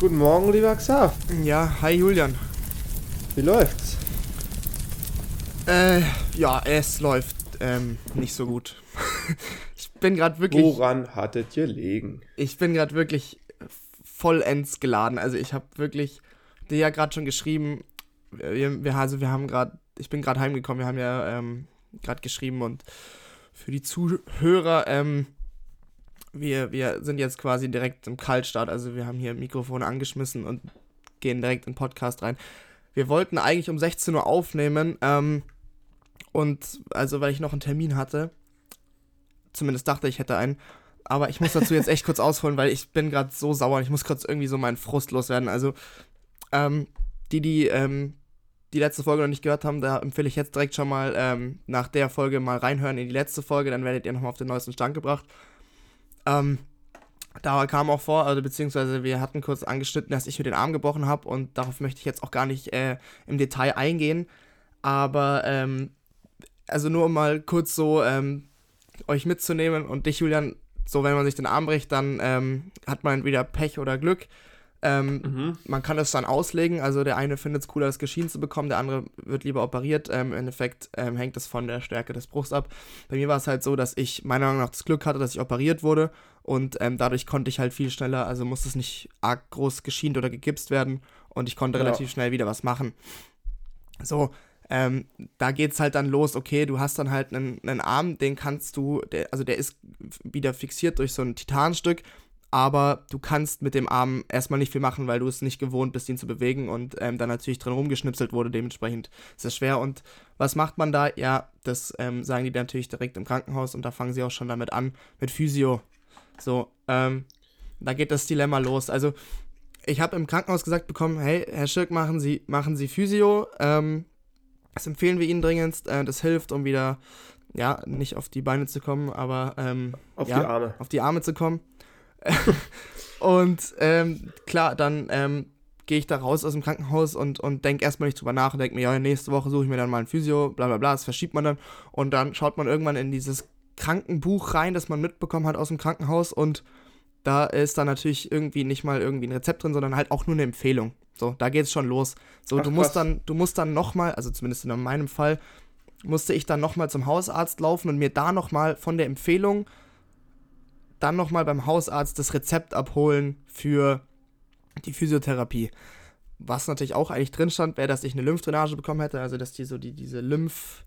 Guten Morgen, lieber Xav. Ja, hi Julian. Wie läuft's? Äh, ja, es läuft ähm, nicht so gut. ich bin gerade wirklich. Woran hattet ihr liegen? Ich bin gerade wirklich vollends geladen. Also ich habe wirklich dir ja gerade schon geschrieben. Wir, wir, also wir haben gerade, ich bin gerade heimgekommen. Wir haben ja ähm, gerade geschrieben und für die Zuhörer, ähm, wir, wir sind jetzt quasi direkt im Kaltstart. Also wir haben hier Mikrofone angeschmissen und gehen direkt in den Podcast rein. Wir wollten eigentlich um 16 Uhr aufnehmen. Ähm, und also, weil ich noch einen Termin hatte. Zumindest dachte ich hätte einen. Aber ich muss dazu jetzt echt kurz ausholen, weil ich bin gerade so sauer. Ich muss kurz irgendwie so meinen Frust loswerden. Also, ähm, die, die ähm, die letzte Folge noch nicht gehört haben, da empfehle ich jetzt direkt schon mal ähm, nach der Folge mal reinhören in die letzte Folge. Dann werdet ihr nochmal auf den neuesten Stand gebracht. Ähm, da kam auch vor, also beziehungsweise wir hatten kurz angeschnitten, dass ich mir den Arm gebrochen habe und darauf möchte ich jetzt auch gar nicht äh, im Detail eingehen. Aber ähm, also nur um mal kurz so ähm, euch mitzunehmen und dich, Julian, so wenn man sich den Arm bricht, dann ähm, hat man entweder Pech oder Glück. Ähm, mhm. Man kann es dann auslegen, also der eine findet es cooler, das Geschieden zu bekommen, der andere wird lieber operiert. Ähm, Im Endeffekt ähm, hängt es von der Stärke des Bruchs ab. Bei mir war es halt so, dass ich meiner Meinung nach das Glück hatte, dass ich operiert wurde und ähm, dadurch konnte ich halt viel schneller, also musste es nicht arg groß geschient oder gegipst werden und ich konnte ja. relativ schnell wieder was machen. So, ähm, da geht es halt dann los, okay, du hast dann halt einen, einen Arm, den kannst du, der, also der ist wieder fixiert durch so ein Titanstück, aber du kannst mit dem Arm erstmal nicht viel machen, weil du es nicht gewohnt bist, ihn zu bewegen und ähm, dann natürlich drin rumgeschnipselt wurde. Dementsprechend ist es schwer. Und was macht man da? Ja, das ähm, sagen die natürlich direkt im Krankenhaus und da fangen sie auch schon damit an, mit Physio. So, ähm, da geht das Dilemma los. Also, ich habe im Krankenhaus gesagt bekommen, hey, Herr Schirk, machen Sie, machen Sie Physio. Ähm, das empfehlen wir Ihnen dringend. Äh, das hilft, um wieder, ja, nicht auf die Beine zu kommen, aber ähm, auf ja, die Arme. Auf die Arme zu kommen. und ähm, klar, dann ähm, gehe ich da raus aus dem Krankenhaus und, und denke erstmal nicht drüber nach und denke mir, ja, nächste Woche suche ich mir dann mal ein Physio, bla bla bla, das verschiebt man dann. Und dann schaut man irgendwann in dieses Krankenbuch rein, das man mitbekommen hat aus dem Krankenhaus und da ist dann natürlich irgendwie nicht mal irgendwie ein Rezept drin, sondern halt auch nur eine Empfehlung. So, da geht es schon los. So, Ach, du musst dann, du musst dann nochmal, also zumindest in meinem Fall, musste ich dann nochmal zum Hausarzt laufen und mir da nochmal von der Empfehlung dann nochmal beim Hausarzt das Rezept abholen für die Physiotherapie. Was natürlich auch eigentlich drin stand, wäre, dass ich eine Lymphdrainage bekommen hätte, also dass die so die, diese Lymph,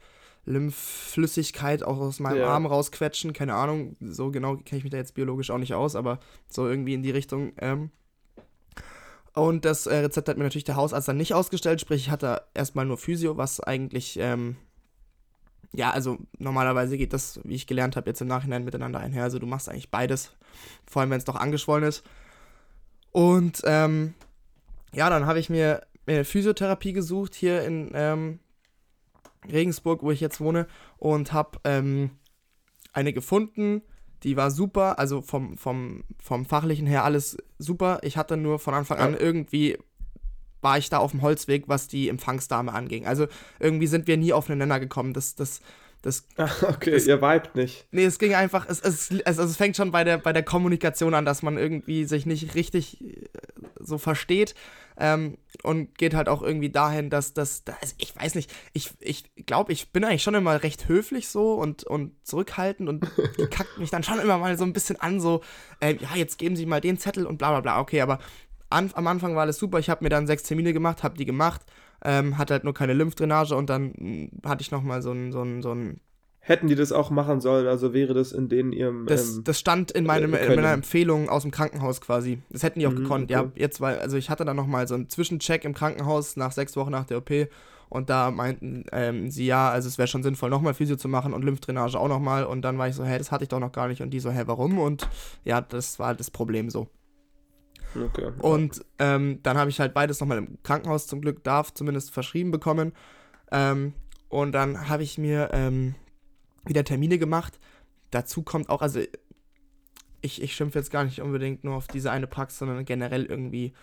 Lymphflüssigkeit auch aus meinem ja. Arm rausquetschen. Keine Ahnung, so genau kenne ich mich da jetzt biologisch auch nicht aus, aber so irgendwie in die Richtung. Ähm. Und das äh, Rezept hat mir natürlich der Hausarzt dann nicht ausgestellt, sprich, ich hatte erstmal nur Physio, was eigentlich ähm, ja, also normalerweise geht das, wie ich gelernt habe, jetzt im Nachhinein miteinander einher. Also du machst eigentlich beides, vor allem wenn es doch angeschwollen ist. Und ähm, ja, dann habe ich mir eine Physiotherapie gesucht hier in ähm, Regensburg, wo ich jetzt wohne, und habe ähm, eine gefunden. Die war super, also vom, vom, vom fachlichen her alles super. Ich hatte nur von Anfang an irgendwie war ich da auf dem Holzweg, was die Empfangsdame anging. Also irgendwie sind wir nie auf einen Nenner gekommen. Das, das, das, okay, das, ihr vibet nicht. Nee, es ging einfach, es, es, es, also es fängt schon bei der, bei der Kommunikation an, dass man irgendwie sich nicht richtig äh, so versteht. Ähm, und geht halt auch irgendwie dahin, dass das, also ich weiß nicht, ich, ich glaube, ich bin eigentlich schon immer recht höflich so und, und zurückhaltend und kackt mich dann schon immer mal so ein bisschen an, so, äh, ja, jetzt geben Sie mal den Zettel und bla bla bla, okay, aber an, am Anfang war alles super. Ich habe mir dann sechs Termine gemacht, habe die gemacht, ähm, hatte halt nur keine Lymphdrainage und dann mh, hm, hatte ich nochmal so ein, so ein, so ein Hätten die das auch machen sollen, also wäre das in denen ihrem. Das, ähm, das stand in, meinem, äh, in meiner Empfehlung aus dem Krankenhaus quasi. Das hätten die auch mhm, gekonnt. Okay. Ja, jetzt weil, also ich hatte dann nochmal so einen Zwischencheck im Krankenhaus nach sechs Wochen nach der OP und da meinten ähm, sie ja, also es wäre schon sinnvoll, nochmal Physio zu machen und Lymphdrainage auch nochmal. Und dann war ich so, hä, das hatte ich doch noch gar nicht. Und die so, hä, warum? Und ja, das war das Problem so. Okay. Und ähm, dann habe ich halt beides nochmal im Krankenhaus zum Glück darf, zumindest verschrieben bekommen. Ähm, und dann habe ich mir ähm, wieder Termine gemacht. Dazu kommt auch, also ich, ich schimpfe jetzt gar nicht unbedingt nur auf diese eine Praxis, sondern generell irgendwie,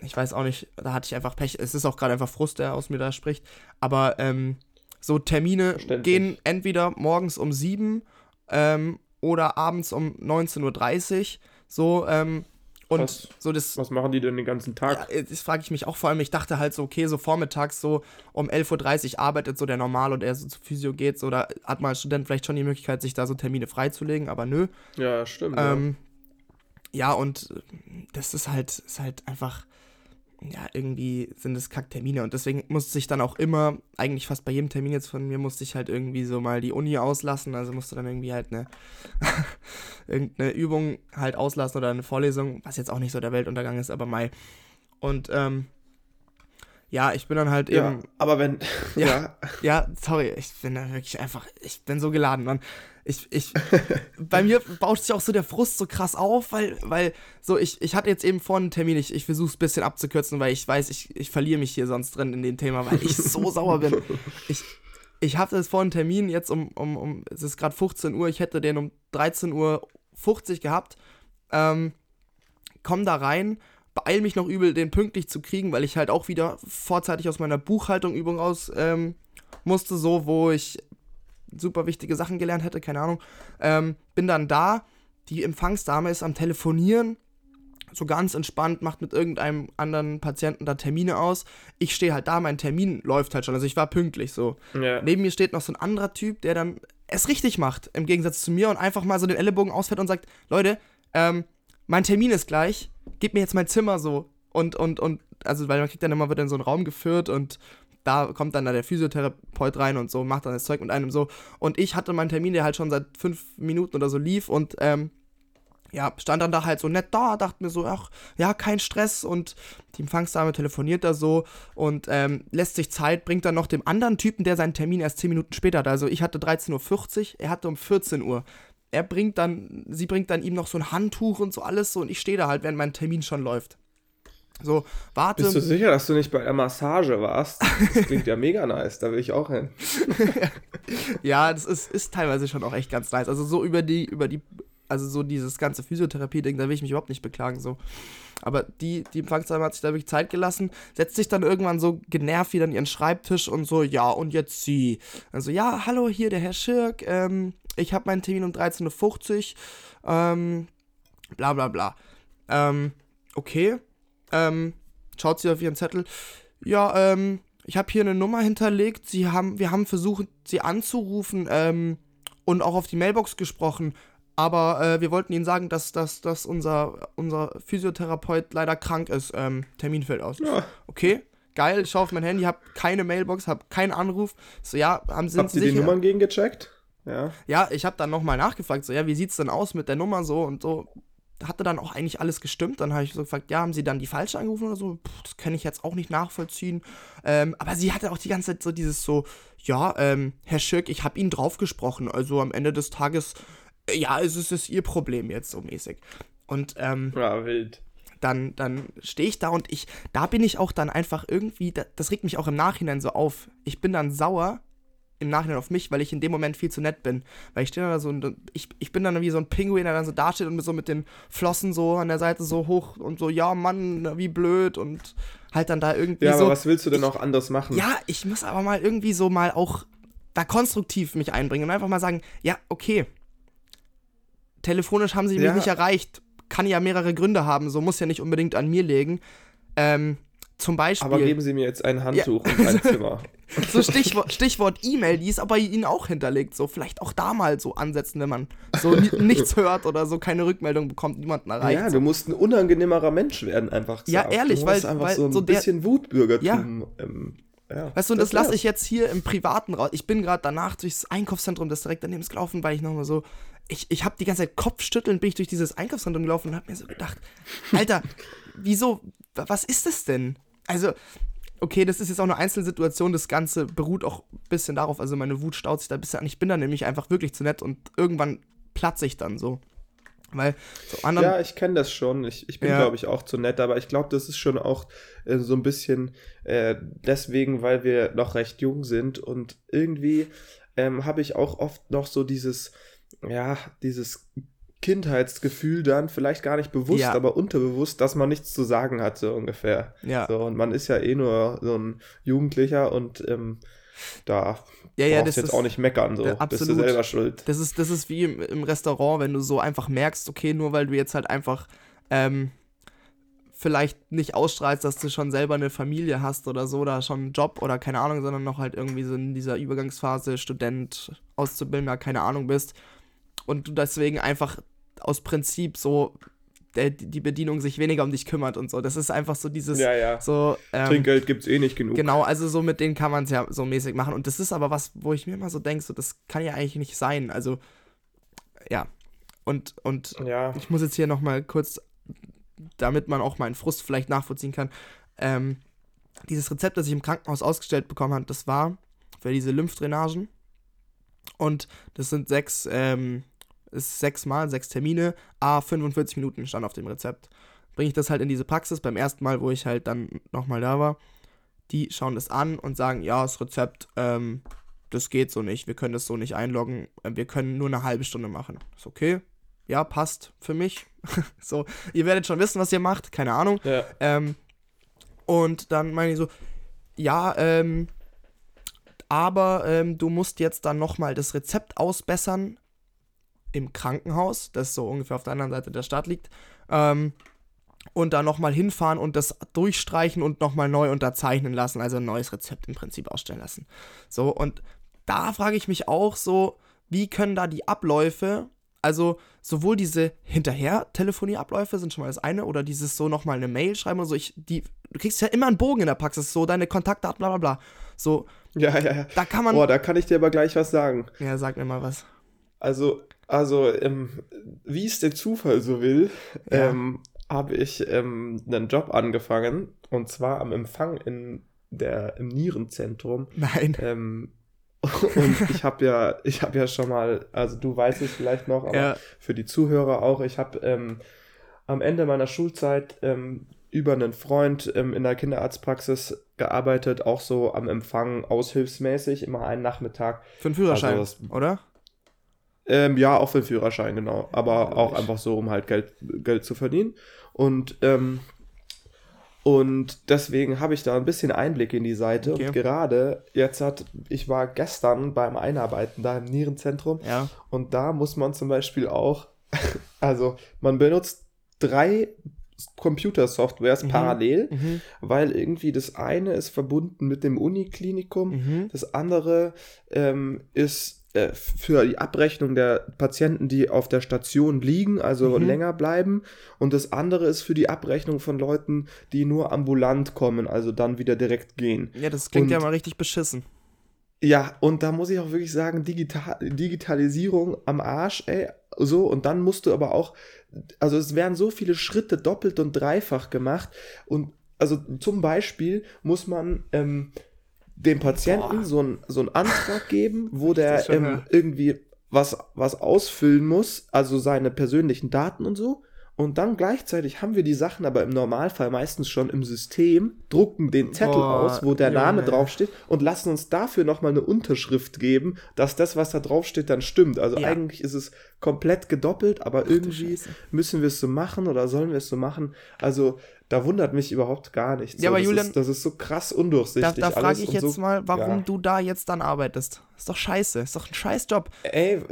ich weiß auch nicht, da hatte ich einfach Pech. Es ist auch gerade einfach Frust, der aus mir da spricht. Aber ähm, so Termine gehen entweder morgens um 7 ähm, oder abends um 19.30 Uhr. So, ähm, Und was, so das. Was machen die denn den ganzen Tag? Ja, das frage ich mich auch vor allem. Ich dachte halt so, okay, so vormittags so um 11.30 Uhr arbeitet so der Normal und er so zu Physio geht, so da hat man als Student vielleicht schon die Möglichkeit, sich da so Termine freizulegen, aber nö. Ja, stimmt. Ähm, ja. ja, und das ist halt, ist halt einfach ja, irgendwie sind es Kacktermine und deswegen musste ich dann auch immer, eigentlich fast bei jedem Termin jetzt von mir, musste ich halt irgendwie so mal die Uni auslassen, also musste dann irgendwie halt eine irgendeine Übung halt auslassen oder eine Vorlesung, was jetzt auch nicht so der Weltuntergang ist, aber Mai. Und ähm, ja, ich bin dann halt ja, eben. Aber wenn. Ja, ja, ja. sorry, ich bin da wirklich einfach. Ich bin so geladen, Mann. Ich, ich, bei mir baut sich auch so der Frust so krass auf, weil, weil, so, ich, ich hatte jetzt eben vorhin einen Termin, ich, ich versuche es ein bisschen abzukürzen, weil ich weiß, ich, ich verliere mich hier sonst drin in dem Thema, weil ich so sauer bin. Ich, ich hatte jetzt vorhin einen Termin, jetzt um, um, um es ist gerade 15 Uhr, ich hätte den um 13.50 Uhr gehabt, ähm, komm da rein, beeil mich noch übel, den pünktlich zu kriegen, weil ich halt auch wieder vorzeitig aus meiner Buchhaltung Übung aus ähm, musste, so, wo ich super wichtige Sachen gelernt hätte, keine Ahnung. Ähm, bin dann da, die Empfangsdame ist am Telefonieren, so ganz entspannt, macht mit irgendeinem anderen Patienten da Termine aus. Ich stehe halt da, mein Termin läuft halt schon, also ich war pünktlich so. Ja. Neben mir steht noch so ein anderer Typ, der dann es richtig macht, im Gegensatz zu mir und einfach mal so den Ellenbogen ausfährt und sagt, Leute, ähm, mein Termin ist gleich, gib mir jetzt mein Zimmer so. Und, und, und, also, weil man kriegt dann immer, wird in so einen Raum geführt und da kommt dann da der Physiotherapeut rein und so, macht dann das Zeug mit einem so. Und ich hatte meinen Termin, der halt schon seit fünf Minuten oder so lief und ähm, ja, stand dann da halt so nett da, dachte mir so, ach, ja, kein Stress und die Empfangsdame telefoniert da so und ähm, lässt sich Zeit, bringt dann noch dem anderen Typen, der seinen Termin erst 10 Minuten später hat. Also ich hatte 13.40 Uhr, er hatte um 14 Uhr. Er bringt dann, sie bringt dann ihm noch so ein Handtuch und so alles so und ich stehe da halt, während mein Termin schon läuft. So, warte. Bist du sicher, dass du nicht bei der Massage warst? Das klingt ja mega nice, da will ich auch hin. ja, das ist, ist teilweise schon auch echt ganz nice. Also so über die, über die, also so dieses ganze Physiotherapie-Ding, da will ich mich überhaupt nicht beklagen, so. Aber die, die Empfangsdame hat sich da wirklich Zeit gelassen, setzt sich dann irgendwann so genervt wieder an ihren Schreibtisch und so, ja, und jetzt sie. Also, ja, hallo, hier der Herr Schirk, ähm, ich habe meinen Termin um 13.50 Uhr, ähm, bla bla bla. Ähm, okay ähm, schaut sie auf ihren Zettel. Ja, ähm, ich habe hier eine Nummer hinterlegt. Sie haben, wir haben versucht, sie anzurufen ähm, und auch auf die Mailbox gesprochen. Aber äh, wir wollten Ihnen sagen, dass, dass, dass unser, unser Physiotherapeut leider krank ist. Ähm, Termin fällt aus. Ja. Okay, geil. Ich schaue auf mein Handy, habe keine Mailbox, habe keinen Anruf. So, ja, haben Sie Habt ihr die Nummern gegengecheckt? Ja. Ja, ich habe dann nochmal nachgefragt. So, ja, wie sieht's denn aus mit der Nummer so und so hatte dann auch eigentlich alles gestimmt. Dann habe ich so gefragt, ja, haben sie dann die falsche angerufen oder so? Puh, das kann ich jetzt auch nicht nachvollziehen. Ähm, aber sie hatte auch die ganze Zeit so dieses so, ja, ähm, Herr Schirk, ich habe Ihnen draufgesprochen. Also am Ende des Tages, äh, ja, es ist, es Ihr Problem jetzt so mäßig. Und, ähm, ja, wild. Dann, dann stehe ich da und ich, da bin ich auch dann einfach irgendwie, das regt mich auch im Nachhinein so auf. Ich bin dann sauer, im Nachhinein auf mich, weil ich in dem Moment viel zu nett bin. Weil ich stehe da so und ich, ich bin dann wie so ein Pinguin, der dann so dasteht und so mit den Flossen so an der Seite so hoch und so, ja Mann, wie blöd und halt dann da irgendwie ja, so. Ja, aber was willst du denn ich, auch anders machen? Ja, ich muss aber mal irgendwie so mal auch da konstruktiv mich einbringen und einfach mal sagen, ja, okay. Telefonisch haben sie mich nicht erreicht. Kann ja mehrere Gründe haben, so muss ja nicht unbedingt an mir liegen. Ähm, zum Beispiel. Aber geben Sie mir jetzt ein Handtuch ja. und ein Zimmer. so Stichwort, Stichwort E-Mail, die ist aber Ihnen auch hinterlegt. So vielleicht auch da mal so ansetzen, wenn man so nichts hört oder so keine Rückmeldung bekommt, niemanden erreicht. Ja, du musst ein unangenehmerer Mensch werden, einfach gesagt. Ja, ehrlich, du weil, einfach weil so ein so bisschen Wutbürgertum. Ja. Ähm, ja, weißt du, und das, das lasse ich jetzt hier im Privaten raus. Ich bin gerade danach durchs Einkaufszentrum, das direkt daneben ist gelaufen, weil ich nochmal so. Ich, ich habe die ganze Zeit Kopfschütteln, bin ich durch dieses Einkaufszentrum gelaufen und habe mir so gedacht, Alter, wieso, was ist das denn? Also, okay, das ist jetzt auch eine Einzelsituation, das Ganze beruht auch ein bisschen darauf, also meine Wut staut sich da ein bisschen an. Ich bin dann nämlich einfach wirklich zu nett und irgendwann platze ich dann so. Weil so anderen. Ja, ich kenne das schon. Ich, ich bin, ja. glaube ich, auch zu nett, aber ich glaube, das ist schon auch äh, so ein bisschen äh, deswegen, weil wir noch recht jung sind und irgendwie ähm, habe ich auch oft noch so dieses, ja, dieses Kindheitsgefühl dann, vielleicht gar nicht bewusst, ja. aber unterbewusst, dass man nichts zu sagen hat, so ungefähr. Ja. So, und man ist ja eh nur so ein Jugendlicher und ähm, da ja, ja, brauchst das jetzt auch nicht meckern, so. Absolut. Bist du selber schuld. Das ist, das ist wie im, im, Restaurant, wenn du so einfach merkst, okay, nur weil du jetzt halt einfach ähm, vielleicht nicht ausstrahlst, dass du schon selber eine Familie hast oder so, oder schon einen Job oder keine Ahnung, sondern noch halt irgendwie so in dieser Übergangsphase Student, Auszubildender, keine Ahnung bist. Und du deswegen einfach aus Prinzip so der, die Bedienung sich weniger um dich kümmert und so. Das ist einfach so dieses. Ja, ja. So, ähm, Trinkgeld gibt es eh nicht genug. Genau, also so mit denen kann man es ja so mäßig machen. Und das ist aber was, wo ich mir immer so denke, so, das kann ja eigentlich nicht sein. Also, ja. Und, und ja. ich muss jetzt hier nochmal kurz damit man auch meinen Frust vielleicht nachvollziehen kann. Ähm, dieses Rezept, das ich im Krankenhaus ausgestellt bekommen habe, das war für diese Lymphdrainagen. Und das sind sechs, ähm, ist sechs Mal, sechs Termine, a 45 Minuten stand auf dem Rezept. Bringe ich das halt in diese Praxis beim ersten Mal, wo ich halt dann nochmal da war. Die schauen das an und sagen, ja, das Rezept, ähm, das geht so nicht, wir können das so nicht einloggen, wir können nur eine halbe Stunde machen. Ist okay, ja, passt für mich. so, ihr werdet schon wissen, was ihr macht, keine Ahnung. Ja. Ähm, und dann meine ich so, ja, ähm, aber ähm, du musst jetzt dann nochmal das Rezept ausbessern im Krankenhaus, das so ungefähr auf der anderen Seite der Stadt liegt. Ähm, und dann nochmal hinfahren und das durchstreichen und nochmal neu unterzeichnen lassen, also ein neues Rezept im Prinzip ausstellen lassen. So, und da frage ich mich auch so, wie können da die Abläufe also sowohl diese Hinterher-Telefonieabläufe sind schon mal das eine oder dieses so nochmal eine Mail schreiben oder so. Ich, die, du kriegst ja immer einen Bogen in der Praxis, so deine Kontaktdaten, bla bla bla. So. Ja, ja, ja. Da kann man. Boah, da kann ich dir aber gleich was sagen. Ja, sag mir mal was. Also, also, ähm, wie es der Zufall so will, ja. ähm, habe ich ähm, einen Job angefangen und zwar am Empfang in der, im Nierenzentrum. Nein. Ähm, und ich habe ja, ich habe ja schon mal, also du weißt es vielleicht noch, aber ja. für die Zuhörer auch, ich habe ähm, am Ende meiner Schulzeit ähm, über einen Freund ähm, in der Kinderarztpraxis gearbeitet, auch so am Empfang aushilfsmäßig, immer einen Nachmittag. Für einen Führerschein, also das, oder? Ähm, ja, auch für den Führerschein, genau. Aber auch einfach so, um halt Geld, Geld zu verdienen. Und ähm, und deswegen habe ich da ein bisschen Einblick in die Seite. Okay. Und gerade jetzt hat, ich war gestern beim Einarbeiten da im Nierenzentrum. Ja. Und da muss man zum Beispiel auch, also man benutzt drei Computersoftwares mhm. parallel, mhm. weil irgendwie das eine ist verbunden mit dem Uniklinikum, mhm. das andere ähm, ist äh, für die Abrechnung der Patienten, die auf der Station liegen, also mhm. länger bleiben. Und das andere ist für die Abrechnung von Leuten, die nur ambulant kommen, also dann wieder direkt gehen. Ja, das klingt und, ja mal richtig beschissen. Ja, und da muss ich auch wirklich sagen, Digital Digitalisierung am Arsch, ey. So, und dann musst du aber auch, also es werden so viele Schritte doppelt und dreifach gemacht. Und also zum Beispiel muss man ähm, dem Patienten so, ein, so einen Antrag geben, wo der ähm, irgendwie was, was ausfüllen muss, also seine persönlichen Daten und so. Und dann gleichzeitig haben wir die Sachen aber im Normalfall meistens schon im System, drucken den Zettel Boah, aus, wo der Junge. Name draufsteht und lassen uns dafür nochmal eine Unterschrift geben, dass das, was da draufsteht, dann stimmt. Also ja. eigentlich ist es komplett gedoppelt, aber Ach, irgendwie müssen wir es so machen oder sollen wir es so machen. Also da wundert mich überhaupt gar nichts. Ja, so, aber das Julian, ist, das ist so krass undurchsichtig. Da, da frage ich jetzt so, mal, warum ja. du da jetzt dann arbeitest. Ist doch scheiße, ist doch ein Scheißjob. Ey,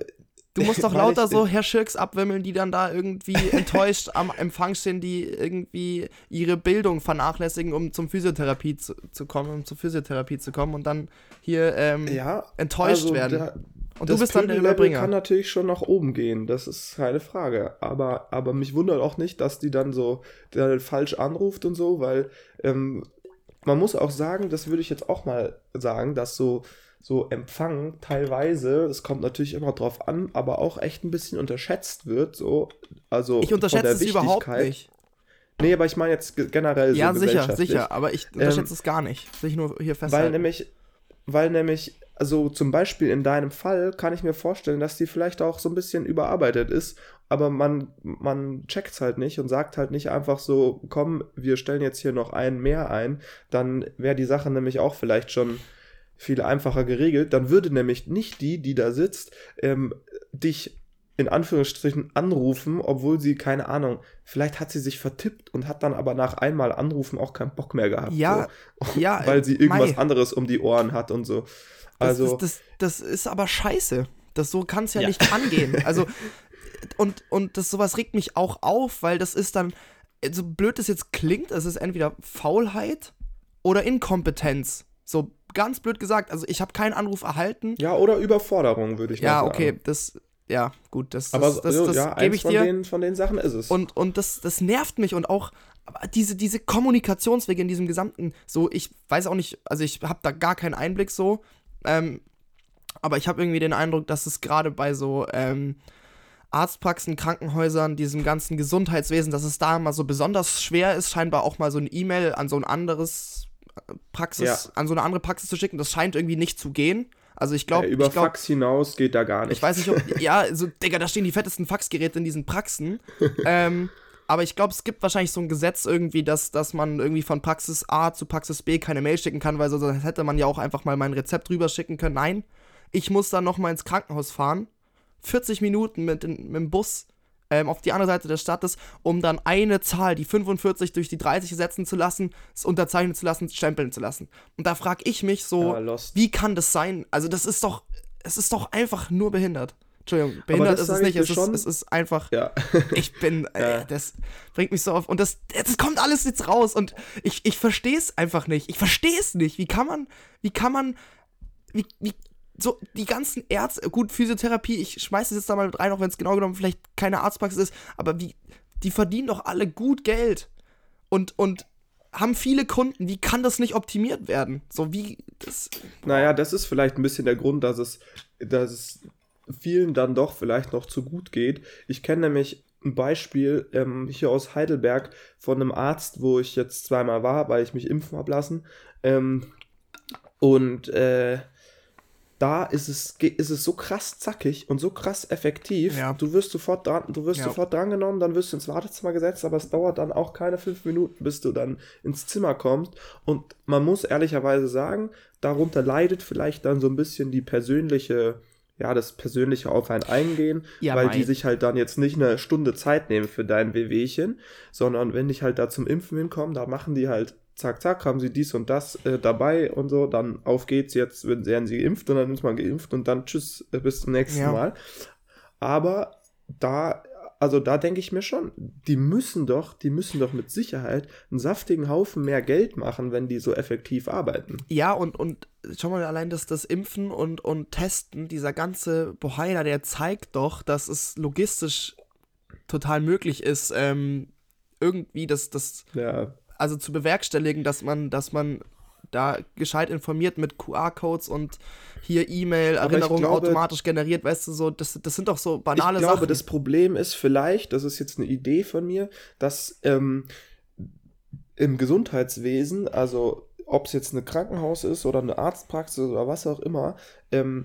Du musst doch lauter so Herr Schirks abwimmeln, die dann da irgendwie enttäuscht am Empfang stehen, die irgendwie ihre Bildung vernachlässigen, um zum Physiotherapie zu, zu kommen, um zur Physiotherapie zu kommen und dann hier ähm, ja, enttäuscht also werden. Und du bist dann der Überbringer. kann natürlich schon nach oben gehen, das ist keine Frage. Aber, aber mich wundert auch nicht, dass die dann so dann falsch anruft und so, weil ähm, man muss auch sagen, das würde ich jetzt auch mal sagen, dass so so Empfang teilweise, es kommt natürlich immer drauf an, aber auch echt ein bisschen unterschätzt wird. So, also ich unterschätze es überhaupt nicht. Nee, aber ich meine jetzt generell so Ja, sicher, sicher, aber ich unterschätze ähm, es gar nicht. Will ich nur hier festhalten. Weil nämlich, weil nämlich, also zum Beispiel in deinem Fall kann ich mir vorstellen, dass die vielleicht auch so ein bisschen überarbeitet ist, aber man, man checkt es halt nicht und sagt halt nicht einfach so, komm, wir stellen jetzt hier noch einen mehr ein, dann wäre die Sache nämlich auch vielleicht schon viel einfacher geregelt. Dann würde nämlich nicht die, die da sitzt, ähm, dich in Anführungsstrichen anrufen, obwohl sie, keine Ahnung, vielleicht hat sie sich vertippt und hat dann aber nach einmal anrufen auch keinen Bock mehr gehabt. Ja, so. ja. Weil sie irgendwas Mai. anderes um die Ohren hat und so. Also, das, das, das, das ist aber scheiße. Das so kann es ja, ja, nicht angehen. Also, und, und das sowas regt mich auch auf, weil das ist dann, so blöd es jetzt klingt, es ist entweder Faulheit oder Inkompetenz. So ganz blöd gesagt. Also ich habe keinen Anruf erhalten. Ja, oder Überforderung, würde ich ja, mal sagen. Ja, okay, das, ja, gut, das, aber das, das, so, das ja, gebe ich von dir. Den, von den Sachen ist es. Und, und das, das nervt mich und auch diese, diese Kommunikationswege in diesem gesamten, so, ich weiß auch nicht, also ich habe da gar keinen Einblick so, ähm, aber ich habe irgendwie den Eindruck, dass es gerade bei so ähm, Arztpraxen, Krankenhäusern, diesem ganzen Gesundheitswesen, dass es da mal so besonders schwer ist, scheinbar auch mal so eine E-Mail an so ein anderes äh, Praxis, Ja. an so eine andere Praxis zu schicken. Das scheint irgendwie nicht zu gehen. Also ich glaube, ja, über ich glaub, Fax hinaus geht da gar nicht. ich weiß nicht, ob. Ja, so, Digga, da stehen die fettesten Faxgeräte in diesen Praxen. ähm, aber ich glaube, es gibt wahrscheinlich so ein Gesetz irgendwie, dass, dass man irgendwie von Praxis A zu Praxis B keine Mail schicken kann, weil sonst hätte man ja auch einfach mal mein Rezept rüber schicken können. Nein, ich muss dann nochmal ins Krankenhaus fahren, 40 Minuten mit, den, mit dem Bus ähm, auf die andere Seite des Stadtes, um dann eine Zahl, die 45 durch die 30 setzen zu lassen, es unterzeichnen zu lassen, stempeln zu lassen. Und da frage ich mich so, Ja, wie kann das sein? Also das ist doch, es ist doch einfach nur behindert. Entschuldigung, behindert ist es nicht, es ist, es ist einfach, Ja. ich bin, Ja. äh, das bringt mich so auf, und das, das kommt alles jetzt raus und ich, ich verstehe es einfach nicht. Ich verstehe es nicht. Wie kann man, wie kann man, wie, wie, so die ganzen Ärzte, gut, Physiotherapie, ich schmeiße es jetzt da mal mit rein, auch wenn es genau genommen vielleicht keine Arztpraxis ist, aber wie, die verdienen doch alle gut Geld und, und haben viele Kunden. Wie kann das nicht optimiert werden? So wie, das, Naja, das ist vielleicht ein bisschen der Grund, dass es, dass es vielen dann doch vielleicht noch zu gut geht. Ich kenne nämlich ein Beispiel ähm, hier aus Heidelberg von einem Arzt, wo ich jetzt zweimal war, weil ich mich impfen habe lassen. Ähm, und äh, da ist es, ist es so krass zackig und so krass effektiv. Ja. Du wirst sofort dran, du wirst Ja. sofort drangenommen, dann wirst du ins Wartezimmer gesetzt, aber es dauert dann auch keine fünf Minuten, bis du dann ins Zimmer kommst. Und man muss ehrlicherweise sagen, darunter leidet vielleicht dann so ein bisschen die persönliche, ja, das persönliche auf ein Eingehen, Ja, weil mei. die sich halt dann jetzt nicht eine Stunde Zeit nehmen für dein Wehwehchen, sondern wenn ich halt da zum Impfen hinkomme, da machen die halt zack, zack, haben sie dies und das äh, dabei und so, dann auf geht's jetzt, werden sie geimpft und dann ist man geimpft und dann tschüss, äh, bis zum nächsten Ja. Mal. Aber da, also da denke ich mir schon, die müssen doch, die müssen doch mit Sicherheit einen saftigen Haufen mehr Geld machen, wenn die so effektiv arbeiten. Ja, und, und schau mal allein das, das Impfen und, und Testen, dieser ganze Bohaider, der zeigt doch, dass es logistisch total möglich ist, ähm, irgendwie das, das, Ja, also zu bewerkstelligen, dass man, dass man da gescheit informiert mit QR-Codes und hier E-Mail, Erinnerungen glaube- automatisch generiert, weißt du, so, das, das sind doch so banale ich glaube, Sachen. das Problem ist vielleicht, das ist jetzt eine Idee von mir, dass ähm, im Gesundheitswesen, also ob es jetzt ein Krankenhaus ist oder eine Arztpraxis oder was auch immer, ähm,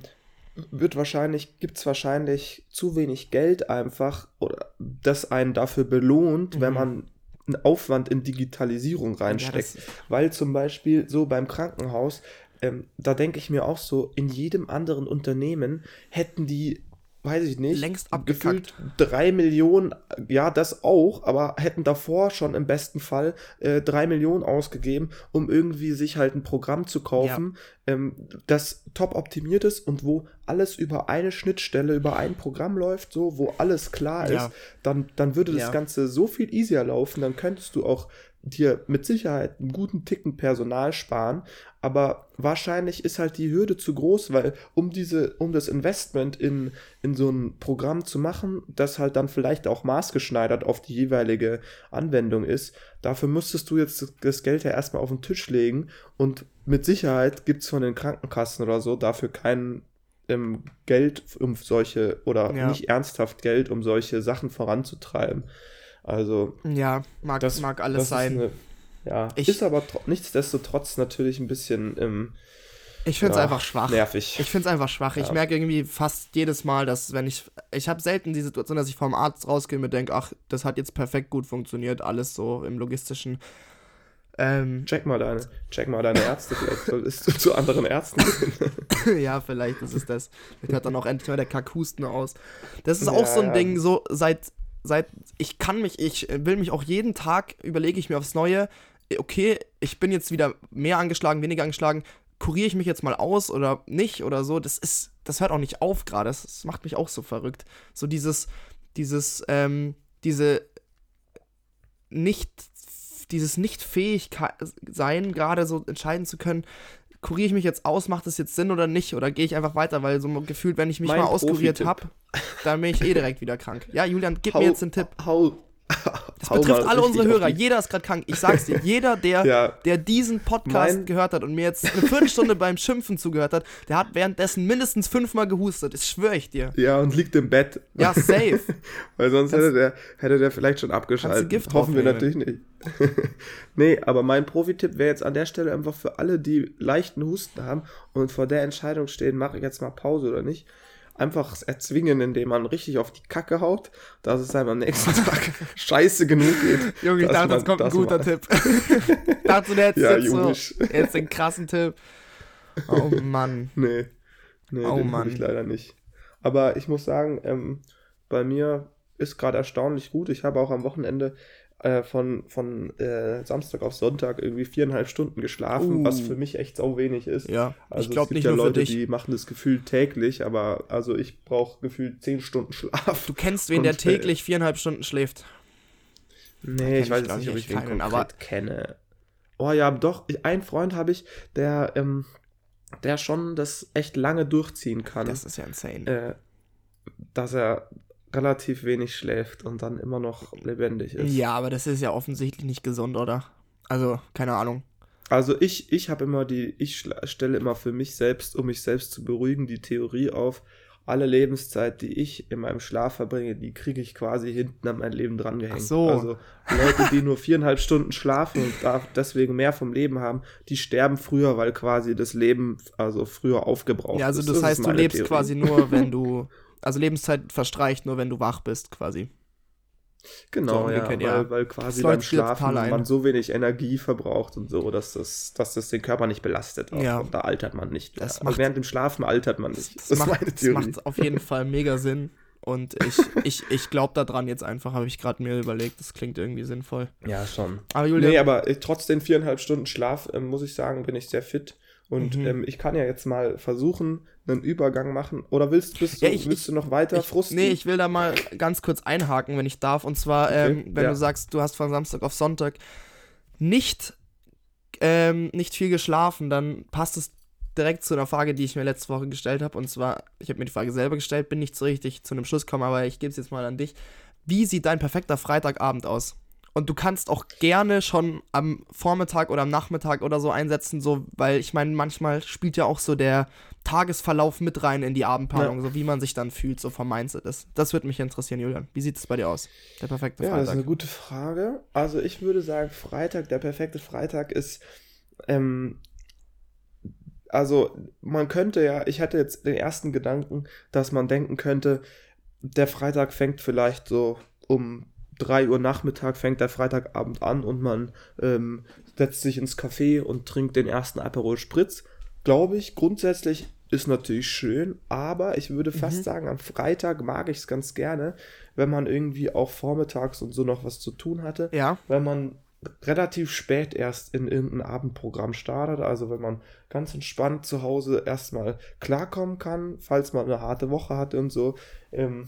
wird wahrscheinlich, gibt es wahrscheinlich zu wenig Geld einfach, oder das einen dafür belohnt, wenn Mhm. man einen Aufwand in Digitalisierung reinsteckt. das- Weil zum Beispiel so beim Krankenhaus, ähm, da denke ich mir auch so, in jedem anderen Unternehmen hätten die, weiß ich nicht, Längst gefühlt drei Millionen, ja, das auch, aber hätten davor schon im besten Fall äh, drei Millionen ausgegeben, um irgendwie sich halt ein Programm zu kaufen, ähm, das top optimiert ist und wo alles über eine Schnittstelle, über ein Programm läuft, so, wo alles klar Ja. ist, dann, dann würde das Ja. Ganze so viel easier laufen, dann könntest du auch dir mit Sicherheit einen guten Ticken Personal sparen, aber wahrscheinlich ist halt die Hürde zu groß, weil um diese, um das Investment in, in so ein Programm zu machen, das halt dann vielleicht auch maßgeschneidert auf die jeweilige Anwendung ist, dafür müsstest du jetzt das- Geld ja erstmal auf den Tisch legen und mit Sicherheit gibt es von den Krankenkassen oder so dafür kein ähm, Geld, um solche, oder Ja. nicht ernsthaft Geld, um solche Sachen voranzutreiben. Also, ja, mag, das mag alles das sein. Ist eine, ja, Ich- ist aber tro- nichtsdestotrotz natürlich ein bisschen ähm, ich finde es ja, einfach schwach. nervig. Ich finde es einfach schwach. Ich Ja. merke irgendwie fast jedes Mal, dass wenn ich. Ich habe selten die Situation, dass ich vom Arzt rausgehe und mir denke, ach, das hat jetzt perfekt gut funktioniert, alles so im logistischen. Ähm, check mal deine, check mal deine Ärzte, vielleicht solltest du zu anderen Ärzten gehen. ja, vielleicht ist es das. Vielleicht hört dann auch endlich mal der Kackhusten aus. Das ist auch Ja, so ein. Ding, so seit, seit, ich kann mich, ich will mich auch jeden Tag, überlege ich mir aufs Neue, okay, ich bin jetzt wieder mehr angeschlagen, weniger angeschlagen, kuriere ich mich jetzt mal aus oder nicht oder so, das ist, das hört auch nicht auf gerade, das, das macht mich auch so verrückt. So dieses, dieses, ähm, diese nicht, dieses Nicht-Fähig-Sein, gerade so entscheiden zu können, kuriere ich mich jetzt aus, macht das jetzt Sinn oder nicht? Oder gehe ich einfach weiter? Weil so gefühlt, wenn ich mich mein mal auskuriert habe, dann bin ich eh direkt wieder krank. Ja, Julian, gib hau, mir jetzt den Tipp. Hau, das betrifft alle unsere Hörer. Jeder ist gerade krank. Ich sag's dir. Jeder, der, ja. der diesen Podcast mein gehört hat und mir jetzt eine Viertelstunde beim Schimpfen zugehört hat, der hat währenddessen mindestens fünfmal gehustet. Das schwöre ich dir. Ja, und liegt im Bett. Ja, safe. Weil sonst hätte der, hätte der vielleicht schon abgeschaltet. Gift Hoffen wir natürlich nicht. nee, aber mein Profi-Tipp wäre jetzt an der Stelle einfach für alle, die leichten Husten haben und vor der Entscheidung stehen, mache ich jetzt mal Pause oder nicht einfach erzwingen, indem man richtig auf die Kacke haut, dass es einem am nächsten Tag scheiße genug geht. Junge, ich dachte, das kommt ein guter Tipp. ich dachte, du hättest ja, jetzt, so, jetzt den krassen Tipp. Oh Mann. Nee. Nee, oh, den Mann. ich leider nicht. Aber ich muss sagen, ähm, bei mir ist gerade erstaunlich gut. Ich habe auch am Wochenende äh, von, von äh, Samstag auf Sonntag irgendwie viereinhalb Stunden geschlafen, uh. was für mich echt sau wenig ist. Ja, also ich glaube nicht ja nur Leute, für dich. die machen das Gefühl täglich, aber also ich brauche gefühlt zehn Stunden Schlaf. Du kennst wen, der äh, täglich viereinhalb Stunden schläft? Nee, ich weiß nicht, ob ich wen konkret aber kenne. Oh ja, doch, ein Freund habe ich, der, ähm, der schon das echt lange durchziehen kann. Das ist ja insane. Äh, dass er relativ wenig schläft und dann immer noch lebendig ist. Ja, aber das ist ja offensichtlich nicht gesund, oder? Also, keine Ahnung. Also ich, ich habe immer die, ich stelle immer für mich selbst, um mich selbst zu beruhigen, die Theorie auf, alle Lebenszeit, die ich in meinem Schlaf verbringe, die kriege ich quasi hinten an mein Leben drangehängt. Ach so. Also Leute, die nur viereinhalb Stunden schlafen und deswegen mehr vom Leben haben, die sterben früher, weil quasi das Leben also früher aufgebraucht ist. Ja, also das, das heißt, du lebst Theorie. quasi nur, wenn du Also Lebenszeit verstreicht nur, wenn du wach bist, quasi. Genau, so, ja, weil, ja. weil quasi beim Schlafen man so wenig Energie verbraucht und so, dass das, dass das den Körper nicht belastet. Auch. Ja. Und da altert man nicht. Das also während dem Schlafen altert man nicht. Das, das, das macht. Das macht auf jeden Fall mega Sinn. Und ich, ich, ich glaube daran jetzt einfach, habe ich gerade mir überlegt. Das klingt irgendwie sinnvoll. Ja, schon. Aber Julia, nee, aber trotz den viereinhalb Stunden Schlaf, äh, muss ich sagen, bin ich sehr fit. Und mhm. ähm, ich kann ja jetzt mal versuchen, einen Übergang machen. Oder willst, bist du, ja, ich, willst du noch weiter ich, frusten? Nee, ich will da mal ganz kurz einhaken, wenn ich darf. Und zwar, okay, ähm, wenn ja. du sagst, du hast von Samstag auf Sonntag nicht, ähm, nicht viel geschlafen, dann passt es direkt zu einer Frage, die ich mir letzte Woche gestellt habe. Und zwar, ich habe mir die Frage selber gestellt, bin nicht so richtig zu einem Schluss gekommen, aber ich gebe es jetzt mal an dich. Wie sieht dein perfekter Freitagabend aus? Und du kannst auch gerne schon am Vormittag oder am Nachmittag oder so einsetzen, so, weil ich meine, manchmal spielt ja auch so der Tagesverlauf mit rein in die Abendplanung, ja. so wie man sich dann fühlt, so vom Mindset ist. Das würde mich interessieren, Julian. Wie sieht es bei dir aus? Der perfekte Freitag. Ja, das ist eine gute Frage. Also ich würde sagen, Freitag, der perfekte Freitag ist, ähm, also man könnte ja, ich hatte jetzt den ersten Gedanken, dass man denken könnte, der Freitag fängt vielleicht so um 3 Uhr Nachmittag fängt der Freitagabend an und man ähm, setzt sich ins Café und trinkt den ersten Aperol Spritz. Glaube ich, grundsätzlich ist natürlich schön, aber ich würde fast mhm. sagen, am Freitag mag ich es ganz gerne, wenn man irgendwie auch vormittags und so noch was zu tun hatte. Ja. Wenn man relativ spät erst in irgendein Abendprogramm startet, also wenn man ganz entspannt zu Hause erstmal klarkommen kann, falls man eine harte Woche hatte und so. Ähm,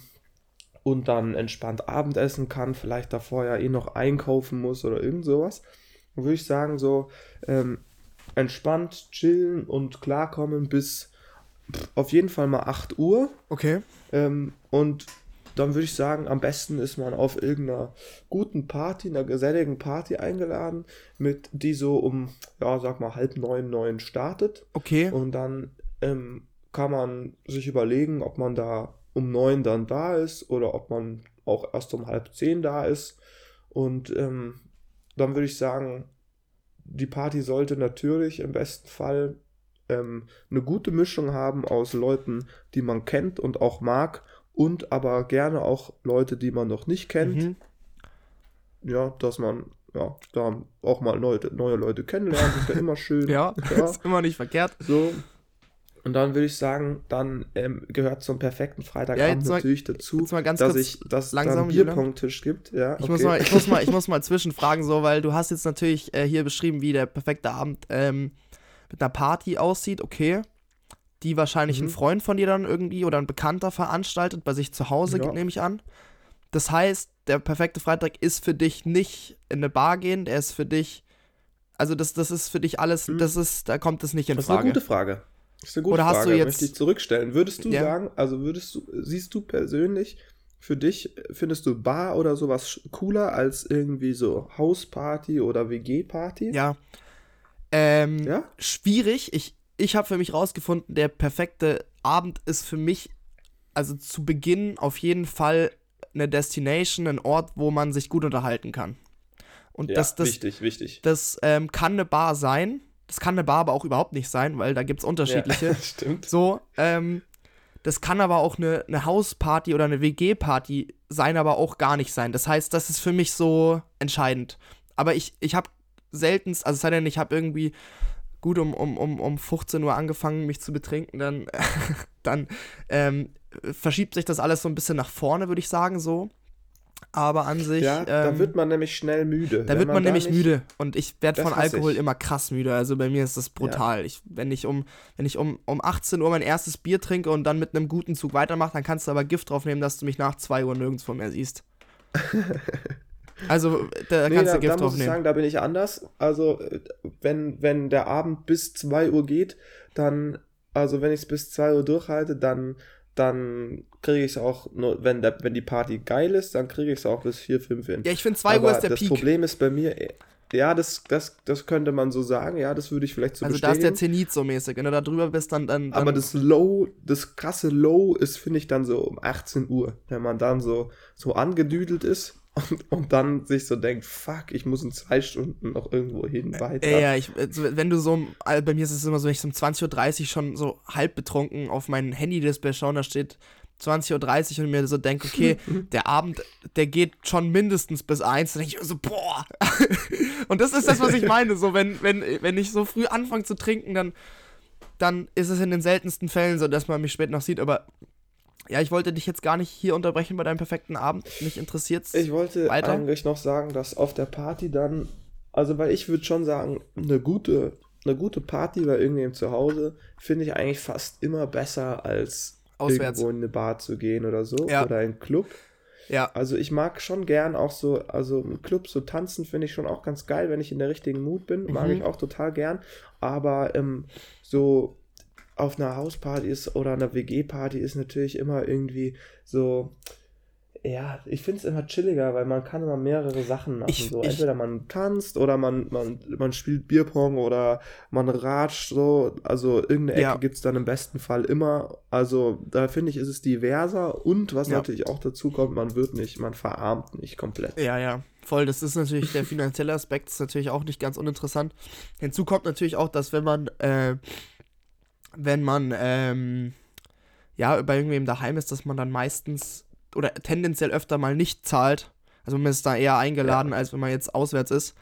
und dann entspannt Abendessen kann, vielleicht davor ja eh noch einkaufen muss oder irgend sowas, dann würde ich sagen, so ähm, entspannt chillen und klarkommen bis auf jeden Fall mal 8 Uhr. Okay. Ähm, und dann würde ich sagen, am besten ist man auf irgendeiner guten Party, einer geselligen Party eingeladen, mit die so um, ja, sag mal, halb neun, neun startet. Okay. Und dann ähm, kann man sich überlegen, ob man da um neun dann da ist oder ob man auch erst um halb zehn da ist. Und ähm, dann würde ich sagen, die Party sollte natürlich im besten Fall ähm, eine gute Mischung haben aus Leuten, die man kennt und auch mag und aber gerne auch Leute, die man noch nicht kennt. Mhm. Ja, dass man ja, da auch mal neue, neue Leute kennenlernt, ist ja immer schön. ja, ja, ist immer nicht verkehrt. So, und dann würde ich sagen, dann ähm, gehört zum perfekten Freitagabend ja, natürlich mal, dazu, dass ich dass langsam einen Bierpunkttisch gibt. Ja, ich, okay. muss mal, ich, muss mal, ich muss mal zwischenfragen, so, weil du hast jetzt natürlich äh, hier beschrieben, wie der perfekte Abend ähm, mit einer Party aussieht, okay. Die wahrscheinlich mhm. ein Freund von dir dann irgendwie oder ein Bekannter veranstaltet, bei sich zu Hause, ja. nehme ich an. Das heißt, der perfekte Freitag ist für dich nicht in eine Bar gehen, der ist für dich, also das, das ist für dich alles, hm. das ist, da kommt es nicht in das Frage. Das ist eine gute Frage. Ist eine gute Oder Frage. hast du jetzt, möchte ich zurückstellen. Würdest du ja. sagen, also würdest du, siehst du persönlich für dich, findest du Bar oder sowas cooler als irgendwie so Hausparty oder WG-Party? Ja. Ähm, ja? Schwierig. Ich, ich habe für mich rausgefunden, der perfekte Abend ist für mich, also zu Beginn auf jeden Fall eine Destination, ein Ort, wo man sich gut unterhalten kann. Und ja, das, das, wichtig, wichtig. Das ähm, kann eine Bar sein. Das kann eine Bar aber auch überhaupt nicht sein, weil da gibt es unterschiedliche. Ja, stimmt. So, ähm, das kann aber auch eine, eine Hausparty oder eine WG-Party sein, aber auch gar nicht sein. Das heißt, das ist für mich so entscheidend. Aber ich, ich habe seltenst, also es sei denn, ich habe irgendwie gut um, um, um, um 15 Uhr angefangen, mich zu betrinken, dann, dann ähm, verschiebt sich das alles so ein bisschen nach vorne, würde ich sagen, so. Aber an sich. Ja, ähm, da wird man nämlich schnell müde. Da wird man, man nämlich müde. Und ich werde von Alkohol ich. immer krass müde. Also bei mir ist das brutal. Ja. Ich, wenn ich, um, wenn ich um, um 18 Uhr mein erstes Bier trinke und dann mit einem guten Zug weitermache, dann kannst du aber Gift drauf nehmen, dass du mich nach 2 Uhr nirgendwo mehr siehst. Also, da nee, kannst da, du Gift da muss ich sagen, da bin ich anders. Also, wenn, wenn der Abend bis 2 Uhr geht, dann, also wenn ich es bis 2 Uhr durchhalte, dann dann kriege ich es auch, nur, wenn, der, wenn die Party geil ist, dann kriege ich es auch bis 4, 5 hin. Ja, ich finde 2 Uhr ist der das Peak. Das Problem ist bei mir, ja, das, das, das könnte man so sagen, ja, das würde ich vielleicht so Also da ist der Zenit so mäßig, wenn du da drüber bist, dann, dann, dann Aber das Low, das krasse Low ist, finde ich, dann so um 18 Uhr, wenn man dann so, so angedüdelt ist und, und dann sich so denkt, fuck, ich muss in zwei Stunden noch irgendwo hin weiter. Ja, ich, also wenn du so, bei mir ist es immer so, wenn ich um 20.30 Uhr schon so halb betrunken auf mein Handy-Display schaue, da steht 20.30 Uhr und mir so denke, okay, der Abend, der geht schon mindestens bis eins, dann denke ich so, boah. und das ist das, was ich meine, so wenn, wenn, wenn ich so früh anfange zu trinken, dann, dann ist es in den seltensten Fällen so, dass man mich spät noch sieht, aber ja, ich wollte dich jetzt gar nicht hier unterbrechen bei deinem perfekten Abend. Mich interessiert Ich wollte weiter. eigentlich noch sagen, dass auf der Party dann, also weil ich würde schon sagen, eine gute, eine gute Party bei irgendjemandem zu Hause finde ich eigentlich fast immer besser als Auswärts. irgendwo in eine Bar zu gehen oder so ja. oder in einen Club. Ja. Also ich mag schon gern auch so, also im Club so tanzen finde ich schon auch ganz geil, wenn ich in der richtigen Mut bin, mag mhm. ich auch total gern. Aber ähm, so auf einer Hausparty ist oder einer WG-Party ist natürlich immer irgendwie so, ja, ich finde es immer chilliger, weil man kann immer mehrere Sachen machen. Ich, so. Ich, Entweder man tanzt oder man, man, man spielt Bierpong oder man ratscht so. Also irgendeine Ecke ja. gibt es dann im besten Fall immer. Also da finde ich, ist es diverser und was ja. natürlich auch dazu kommt, man wird nicht, man verarmt nicht komplett. Ja, ja. Voll, das ist natürlich der finanzielle Aspekt, ist natürlich auch nicht ganz uninteressant. Hinzu kommt natürlich auch, dass wenn man äh, wenn man ähm, ja bei irgendwem daheim ist, dass man dann meistens oder tendenziell öfter mal nicht zahlt. Also man ist da eher eingeladen, ja. als wenn man jetzt auswärts ist.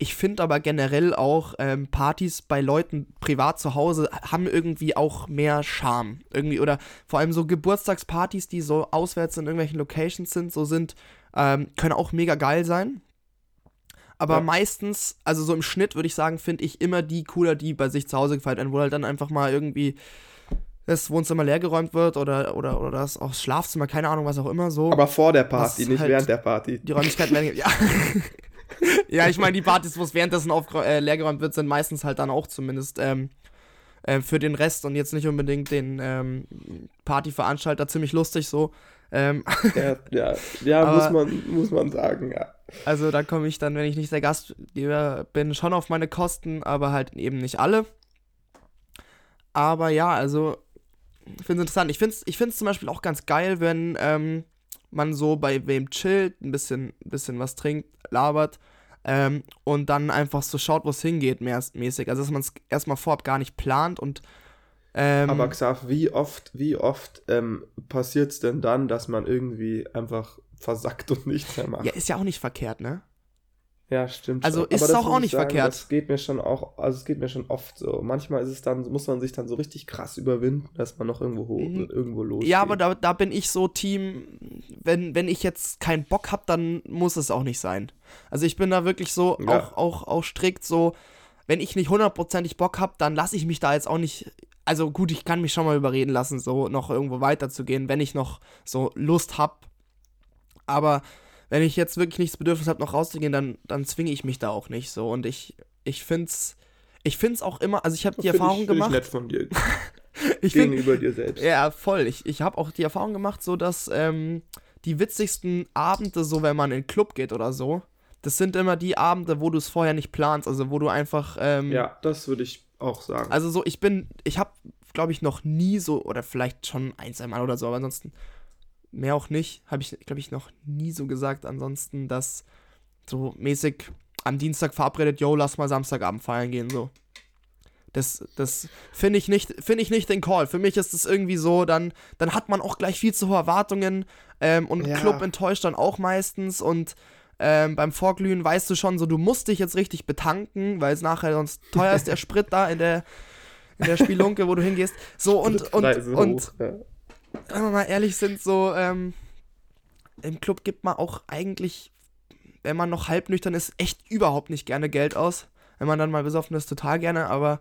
Ich finde aber generell auch ähm, Partys bei Leuten privat zu Hause haben irgendwie auch mehr Charme. Irgendwie, oder vor allem so Geburtstagspartys, die so auswärts in irgendwelchen Locations sind, so sind, ähm, können auch mega geil sein. Aber ja. meistens, also so im Schnitt würde ich sagen, finde ich immer die cooler, die bei sich zu Hause gefeiert werden, wo halt dann einfach mal irgendwie das Wohnzimmer leergeräumt wird oder, oder, oder das auch Schlafzimmer, keine Ahnung, was auch immer so. Aber vor der Party, nicht halt während der Party. Die Räumlichkeiten werden, ja. ja, ich meine, die Partys, wo es währenddessen auf, äh, leergeräumt wird, sind meistens halt dann auch zumindest ähm, äh, für den Rest und jetzt nicht unbedingt den ähm, Partyveranstalter ziemlich lustig so. Ähm, ja, ja, ja aber, muss, man, muss man sagen, ja. Also da komme ich dann, wenn ich nicht der Gastgeber bin, schon auf meine Kosten, aber halt eben nicht alle. Aber ja, also ich finde es interessant. Ich finde es ich find's zum Beispiel auch ganz geil, wenn ähm, man so bei wem chillt, ein bisschen, bisschen was trinkt, labert ähm, und dann einfach so schaut, wo es hingeht, mäßig. Also dass man es erstmal vorab gar nicht plant und ähm, Aber Xav, wie oft, wie oft ähm, passiert es denn dann, dass man irgendwie einfach versackt und nichts mehr macht? Ja, ist ja auch nicht verkehrt, ne? Ja, stimmt. Also schon. ist es auch, auch nicht sagen, verkehrt. Das geht mir schon auch, also es geht mir schon oft so. Manchmal ist es dann, muss man sich dann so richtig krass überwinden, dass man noch irgendwo mhm. irgendwo losgeht. Ja, aber da, da bin ich so Team, wenn, wenn ich jetzt keinen Bock habe, dann muss es auch nicht sein. Also ich bin da wirklich so ja. auch, auch, auch strikt so, wenn ich nicht hundertprozentig Bock habe, dann lasse ich mich da jetzt auch nicht also gut, ich kann mich schon mal überreden lassen, so noch irgendwo weiterzugehen, wenn ich noch so Lust habe. Aber wenn ich jetzt wirklich nicht das Bedürfnis habe, noch rauszugehen, dann, dann zwinge ich mich da auch nicht so. Und ich, ich finde es ich find's auch immer, also ich habe die Erfahrung ich, gemacht. Ich nett von dir. ich gegenüber find, dir selbst. Ja, voll. Ich, ich habe auch die Erfahrung gemacht, so dass ähm, die witzigsten Abende, so wenn man in den Club geht oder so, das sind immer die Abende, wo du es vorher nicht planst, also wo du einfach. Ähm, ja, das würde ich auch sagen. Also so, ich bin, ich habe, glaube ich, noch nie so, oder vielleicht schon ein, zwei Mal oder so, aber ansonsten mehr auch nicht, habe ich, glaube ich, noch nie so gesagt. Ansonsten, dass so mäßig am Dienstag verabredet, yo, lass mal Samstagabend feiern gehen, so. Das, das finde ich, nicht, find ich nicht den Call. Für mich ist es irgendwie so, dann, dann hat man auch gleich viel zu hohe Erwartungen ähm, und ja. Club enttäuscht dann auch meistens und ähm, beim Vorglühen weißt du schon so, du musst dich jetzt richtig betanken, weil es nachher sonst teuer ist der Sprit da in der, in der Spielunke, wo du hingehst. So und, und, und, hoch, ja. wenn wir mal ehrlich sind, so, ähm, im Club gibt man auch eigentlich wenn man noch halb nüchtern ist, echt überhaupt nicht gerne Geld aus. Wenn man dann mal besoffen ist, total gerne, aber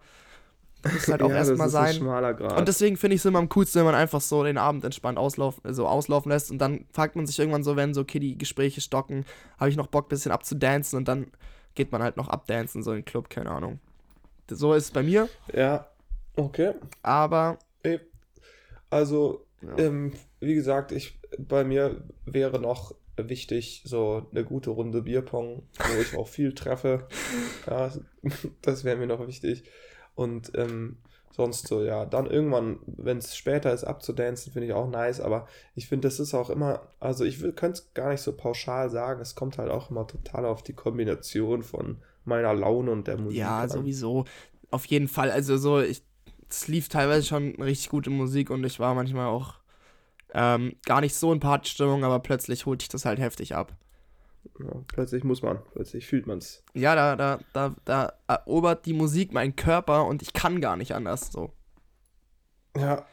muss halt auch ja, erstmal sein. Und deswegen finde ich es immer am coolsten, wenn man einfach so den Abend entspannt auslaufen, so auslaufen lässt und dann fragt man sich irgendwann so, wenn so okay, die Gespräche stocken, habe ich noch Bock, ein bisschen abzudancen und dann geht man halt noch abdancen, so in den Club, keine Ahnung. So ist es bei mir. Ja, okay. Aber. Also, ja. ähm, wie gesagt, ich, bei mir wäre noch wichtig, so eine gute Runde Bierpong, wo ich auch viel treffe. Ja, das wäre mir noch wichtig. Und ähm, sonst so, ja, dann irgendwann, wenn es später ist, abzudancen, finde ich auch nice, aber ich finde, das ist auch immer, also ich könnte es gar nicht so pauschal sagen, es kommt halt auch immer total auf die Kombination von meiner Laune und der Musik. Ja, an. sowieso. Auf jeden Fall. Also so, ich, es lief teilweise schon richtig gute Musik und ich war manchmal auch ähm, gar nicht so in Partystimmung, aber plötzlich holt dich das halt heftig ab. Ja, plötzlich muss man, plötzlich fühlt man es. Ja, da, da, da, da erobert die Musik meinen Körper und ich kann gar nicht anders so. Ja.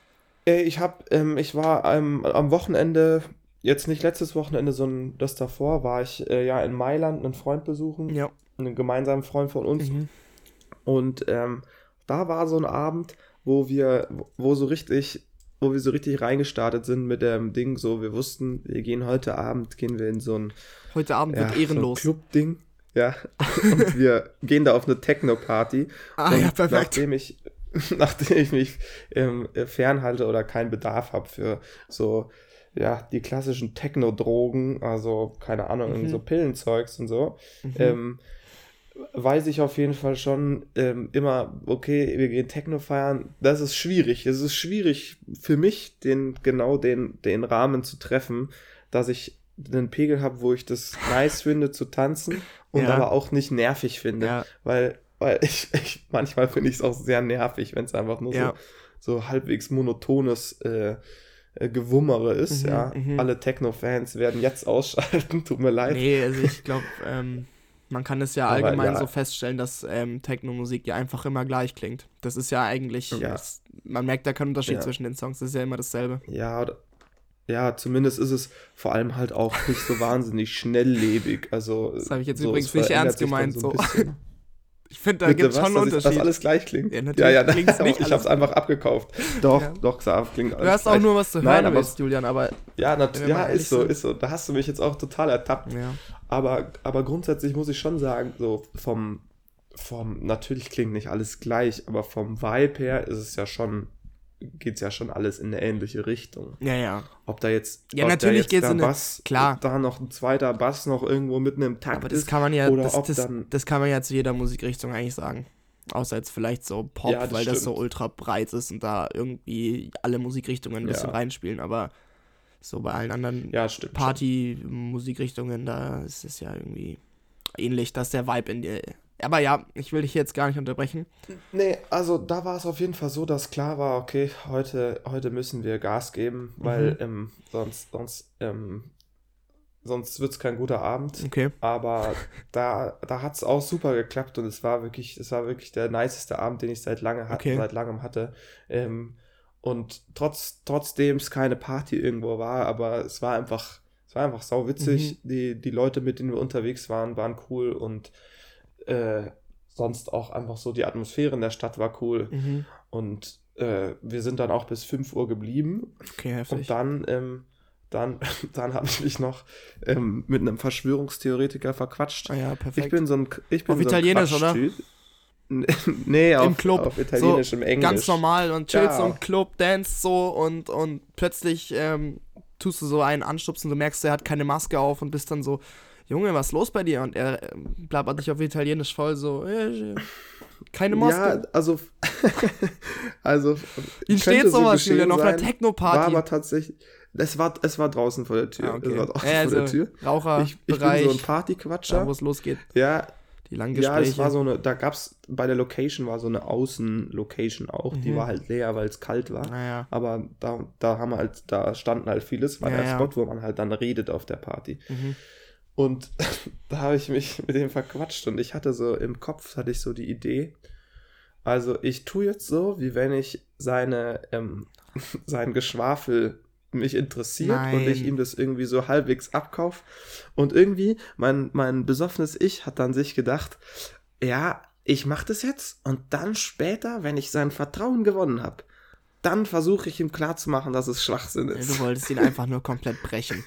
Ich hab, ähm, ich war ähm, am Wochenende, jetzt nicht letztes Wochenende, sondern das davor, war ich äh, ja in Mailand einen Freund besuchen. Ja. Einen gemeinsamen Freund von uns. Mhm. Und ähm, da war so ein Abend, wo wir, wo so richtig wo wir so richtig reingestartet sind mit dem Ding, so wir wussten, wir gehen heute Abend, gehen wir in so ein Heute Abend ja, wird ehrenlos. So Club-Ding. Ja. und wir gehen da auf eine Techno-Party. Ah und ja, perfekt. Nachdem ich, nachdem ich mich ähm, fernhalte oder keinen Bedarf habe für so, ja, die klassischen Techno-Drogen, also keine Ahnung, mhm. so Pillenzeugs und so, mhm. ähm, weiß ich auf jeden Fall schon ähm, immer, okay, wir gehen Techno feiern. Das ist schwierig. Es ist schwierig für mich, den genau den, den Rahmen zu treffen, dass ich einen Pegel habe, wo ich das nice finde zu tanzen und ja. aber auch nicht nervig finde. Ja. Weil, weil ich, ich manchmal finde ich es auch sehr nervig, wenn es einfach nur ja. so, so halbwegs monotones äh, äh, Gewummere ist. Mhm, ja, mhm. alle Techno-Fans werden jetzt ausschalten. Tut mir leid. Nee, also ich glaube, ähm, man kann es ja Aber allgemein ja. so feststellen, dass ähm, Techno-Musik ja einfach immer gleich klingt. Das ist ja eigentlich, ja. Das, man merkt da keinen Unterschied ja. zwischen den Songs, das ist ja immer dasselbe. Ja, ja, zumindest ist es vor allem halt auch nicht so wahnsinnig schnelllebig. Also, das habe ich jetzt so, übrigens nicht ernst gemeint. So. ich finde, da gibt es schon einen Unterschied. Dass alles gleich klingt. Ja, ja, ja nicht ich habe es einfach abgekauft. Doch, ja. doch, Xav klingt alles Du hast auch nur was zu hören, Nein, aber, willst, Julian, aber. Ja, ja ist so, ist so. Da hast du mich jetzt auch total ertappt. Ja. Aber, aber grundsätzlich muss ich schon sagen, so vom, vom, natürlich klingt nicht alles gleich, aber vom Vibe her ist es ja schon, geht es ja schon alles in eine ähnliche Richtung. Ja, ja. Ob da jetzt, ja, natürlich geht es in Bass, klar. da noch ein zweiter Bass noch irgendwo mitten im Takt aber das ist, kann man ja, oder das, ob das, dann, das kann man ja zu jeder Musikrichtung eigentlich sagen. Außer jetzt vielleicht so Pop, ja, das weil stimmt. das so ultra breit ist und da irgendwie alle Musikrichtungen ein bisschen ja. reinspielen, aber so bei allen anderen ja, Party-Musikrichtungen, da ist es ja irgendwie ähnlich, dass der Vibe in dir. Aber ja, ich will dich jetzt gar nicht unterbrechen. Nee, also da war es auf jeden Fall so, dass klar war, okay, heute, heute müssen wir Gas geben, weil mhm. ähm, sonst, sonst, ähm, sonst wird es kein guter Abend. Okay. Aber da, da hat es auch super geklappt und es war wirklich, es war wirklich der niceste Abend, den ich seit lange okay. seit langem hatte. Ähm, und trotz, trotzdem es keine Party irgendwo war, aber es war einfach, es war einfach sau witzig. Mhm. Die, die Leute, mit denen wir unterwegs waren, waren cool und äh, sonst auch einfach so die Atmosphäre in der Stadt war cool. Mhm. Und äh, wir sind dann auch bis 5 Uhr geblieben. Okay, heftig. Und dann, ähm, dann, dann habe ich mich noch ähm, mit einem Verschwörungstheoretiker verquatscht. Ah ja, perfekt. Ich bin so ein, ich bin Auf so ein Italienisch, oder? Nee, auf, Im Club. auf Italienisch, so im Englisch. Ganz normal und chillst Ja. im Club, dance so und, und plötzlich ähm, tust du so einen anstupsen, du merkst, er hat keine Maske auf und bist dann so, Junge, was ist los bei dir? Und er ähm, blabbert dich auf Italienisch voll so, äh, keine Maske. Ja, also, also könnte steht sowas, geschehen Julian, auf einer sein, War Techno-Party. aber tatsächlich, es war, es war draußen vor der Tür. Ah, okay. Es war draußen Ja, vor der also, Tür. Ich, ich bin so ein Partyquatscher. wo es losgeht, Ja, die langen ja, Gespräche. es war so eine, da gab's, bei der Location war so eine Außen-Location auch, die Mhm. war halt leer, weil es kalt war. naja. Aber da, da haben halt, da standen halt vieles, war Ja, der ja. Spot, wo man halt dann redet auf der Party. Mhm. Und da habe ich mich mit dem verquatscht und ich hatte so im Kopf, hatte ich so die Idee, also ich tue jetzt so, wie wenn ich seine, ähm, sein Geschwafel mich interessiert und ich Nein. ihm das irgendwie so halbwegs abkauf. Und irgendwie, mein, mein besoffenes Ich hat dann sich gedacht, ja, ich mache das jetzt und dann später, wenn ich sein Vertrauen gewonnen habe, dann versuche ich ihm klarzumachen, dass es Schwachsinn ist. Du wolltest ihn einfach nur komplett brechen.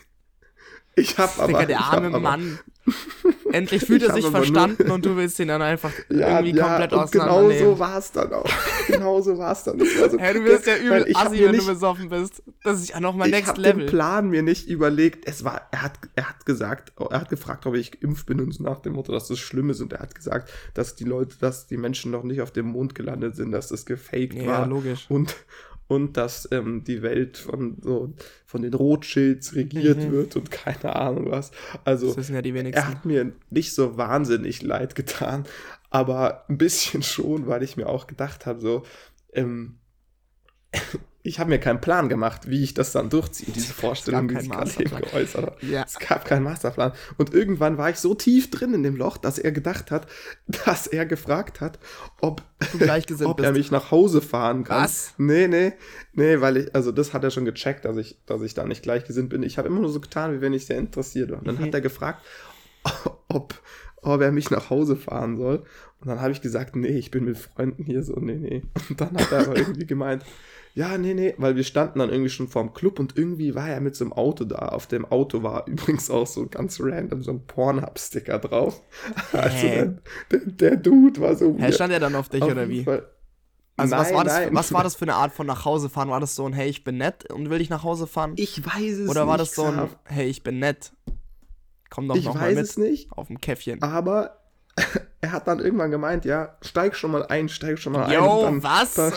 Ich habe aber... Digga, der ich hab arme aber- Mann. Endlich fühlt Ich er hab sich verstanden und du willst ihn dann einfach irgendwie komplett und genau auseinandernehmen. so war es dann auch. genau so war es dann. Das war so, Hä, du wirst ja übel ich hab assi, wenn nicht, du besoffen bist. Das ist ja nochmal Ich Next habe Level. den Plan mir nicht überlegt. Es war, er hat, er hat gesagt, er hat gefragt, ob ich geimpft bin und so nach dem Motto, dass das schlimm ist. Und er hat gesagt, dass die Leute, dass die Menschen noch nicht auf dem Mond gelandet sind, dass das gefaked Ja, war. logisch. Und, und dass ähm, die Welt von, so, von den Rothschilds regiert Mhm. wird und keine Ahnung was. Also, ja die er hat mir nicht so wahnsinnig leid getan, aber ein bisschen schon, weil ich mir auch gedacht habe, so, ähm, ich habe mir keinen Plan gemacht, wie ich das dann durchziehe, diese Vorstellung, die sich gerade eben geäußert hat. Ja. Es gab keinen Masterplan. Und irgendwann war ich so tief drin in dem Loch, dass er gedacht hat, dass er gefragt hat, ob, ob er mich nach Hause fahren kann. Was? Nee, nee, nee, weil ich, also das hat er schon gecheckt, dass ich, dass ich da nicht gleichgesinnt bin. Ich habe immer nur so getan, wie wenn ich sehr interessiert war. Und dann Mhm. hat er gefragt, ob, ob er mich nach Hause fahren soll. Und dann habe ich gesagt, nee, ich bin mit Freunden hier so, nee, nee. Und dann hat er aber irgendwie gemeint, ja, nee, nee, weil wir standen dann irgendwie schon vorm Club und irgendwie war er mit so einem Auto da. Auf dem Auto war übrigens auch so ganz random so ein Pornhub-Sticker drauf. Also Hä? der, der, der Dude war so Hä, weird. stand er dann auf dich Auf oder wie? Fall. Also was, Nein, war das, nein. was war das für eine Art von nach Hause fahren? War das so ein Hey, ich bin nett und will dich nach Hause fahren? Ich weiß es Oder war nicht. das so ein. Hey, ich bin nett? Komm doch Ich noch mal weiß mit es nicht, auf dem Käffchen. aber er hat dann irgendwann gemeint, ja, steig schon mal ein, steig schon mal ein. Yo, Und dann, was? Dann,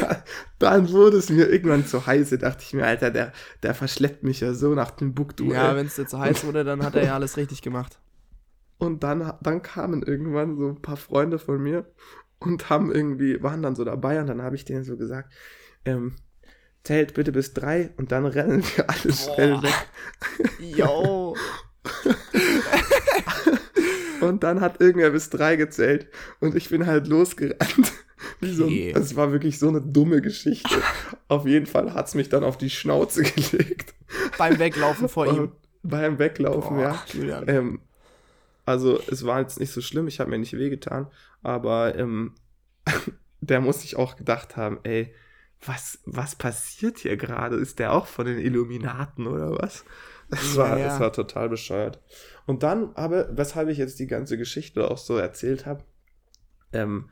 dann wurde es mir irgendwann zu heiß. Da dachte ich mir, Alter, der, der verschleppt mich ja so nach dem Buktu. ja, wenn es dir zu heiß wurde, dann hat er ja alles richtig gemacht. Und dann, dann kamen irgendwann so ein paar Freunde von mir und haben irgendwie, waren dann so dabei und dann habe ich denen so gesagt, ähm, zählt bitte bis drei und dann rennen wir alle schnell weg. Yo. Und dann hat irgendwer bis drei gezählt und ich bin halt losgerannt. So ein, es war wirklich so eine dumme Geschichte. auf jeden Fall hat es mich dann auf die Schnauze gelegt. Beim Weglaufen vor ihm. Beim Weglaufen, Boah, ja. Ähm, also es war jetzt nicht so schlimm, ich habe mir nicht wehgetan, aber ähm, der muss sich auch gedacht haben, ey, was, was passiert hier gerade? Ist der auch von den Illuminaten oder was? Es war, Ja, ja. es war total bescheuert. Und dann aber, weshalb ich jetzt die ganze Geschichte auch so erzählt habe, ähm,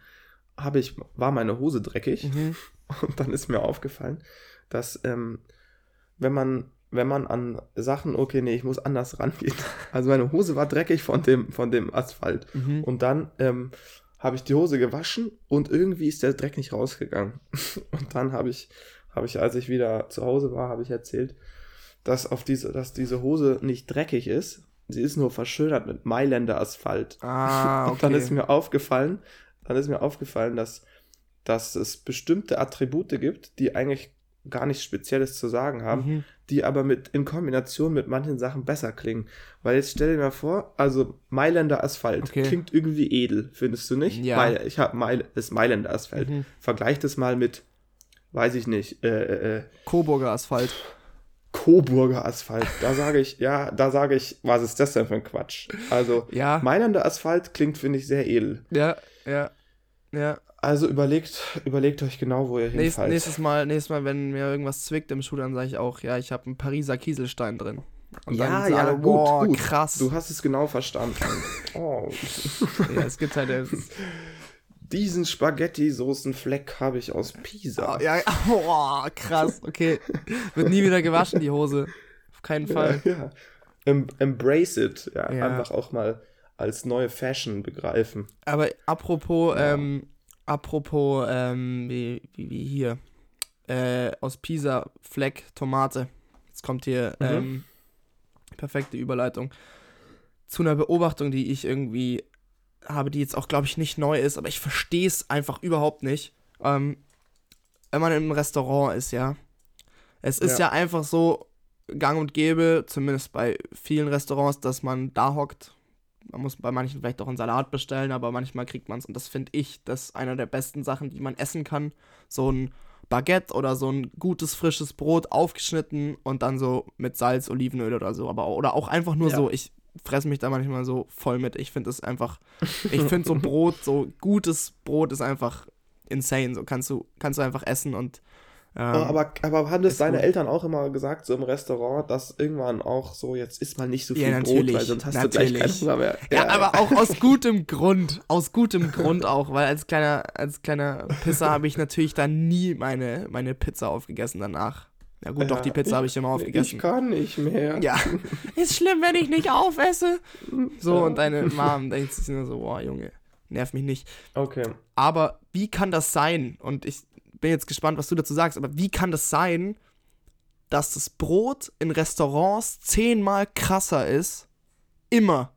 habe ich, war meine Hose dreckig. Mhm. Und dann ist mir aufgefallen, dass ähm, wenn man wenn man an Sachen, okay, nee, ich muss anders rangehen. Also meine Hose war dreckig von dem, von dem Asphalt. Mhm. Und dann ähm, habe ich die Hose gewaschen und irgendwie ist der Dreck nicht rausgegangen. Und dann habe ich, habe ich, als ich wieder zu Hause war, habe ich erzählt, dass auf diese, dass diese Hose nicht dreckig ist. Sie ist nur verschönert mit Mailänder Asphalt. Ah, okay. Und dann ist mir aufgefallen, dann ist mir aufgefallen, dass, dass es bestimmte Attribute gibt, die eigentlich gar nichts Spezielles zu sagen haben, Mhm. die aber mit in Kombination mit manchen Sachen besser klingen. Weil jetzt stell dir mal vor, also Mailänder Asphalt Okay. klingt irgendwie edel, findest du nicht? Ja. Weil ich habe Meil, das Mailänder Asphalt. Mhm. Vergleich das mal mit, weiß ich nicht, äh, äh, äh, Coburger Asphalt. Coburger Asphalt. Da sage ich, ja, da sage ich, was ist das denn für ein Quatsch? Also Ja. Mailänder Asphalt klingt, finde ich, sehr edel. Ja, ja. Ja. Also überlegt, überlegt euch genau, wo ihr Nächst, hinfallt. nächstes Mal, nächstes Mal, wenn mir irgendwas zwickt im Schuh, dann sage ich auch, ja, ich habe einen Pariser Kieselstein drin. Und ja, ja, alle, gut, boah, gut. krass. Du hast es genau verstanden. oh. ja, es gibt halt Diesen Spaghetti-Soßen-Fleck habe ich aus Pisa. Oh, ja, oh, krass, okay. Wird nie wieder gewaschen, die Hose. Auf keinen Fall. Ja, ja. Em embrace it. Ja, Ja. Einfach auch mal als neue Fashion begreifen. Aber apropos, ähm, apropos, ähm, wie, wie, wie hier, äh, aus Pisa, Fleck, Tomate. Jetzt kommt hier, Mhm. ähm, perfekte Überleitung zu einer Beobachtung, die ich irgendwie habe, die jetzt auch, glaube ich, nicht neu ist, aber ich verstehe es einfach überhaupt nicht. Ähm, wenn man im Restaurant ist, ja. Es ist ja. Ja. einfach so gang und gäbe, zumindest bei vielen Restaurants, dass man da hockt. Man muss bei manchen vielleicht auch einen Salat bestellen, aber manchmal kriegt man es. Und das finde ich, das ist einer der besten Sachen, die man essen kann. So ein Baguette oder so ein gutes, frisches Brot aufgeschnitten und dann so mit Salz, Olivenöl oder so. Aber, oder auch einfach nur Ja. so. Ich fresse mich da manchmal so voll mit. Ich finde es einfach, ich finde so Brot, so gutes Brot ist einfach insane. So kannst du, kannst du einfach essen und ähm, Oh, aber, aber haben das deine gut. Eltern auch immer gesagt, so im Restaurant, dass irgendwann auch so, jetzt isst mal nicht so viel Ja, Brot, natürlich, weil sonst hast du gleich keinen natürlich. Hunger mehr. Ja, aber auch aus gutem Grund. Aus gutem Grund auch, weil als kleiner, als kleiner Pisser habe ich natürlich dann nie meine, meine Pizza aufgegessen danach. Ja gut, doch, die Pizza habe ich immer aufgegessen. Ich kann nicht mehr. Ja. Ist schlimm, wenn ich nicht aufesse. So, und deine Mom denkt sich nur so, boah, Junge, nerv mich nicht. Okay. Aber wie kann das sein? Und ich bin jetzt gespannt, was du dazu sagst, aber wie kann das sein, dass das Brot in Restaurants zehnmal krasser ist? Immer.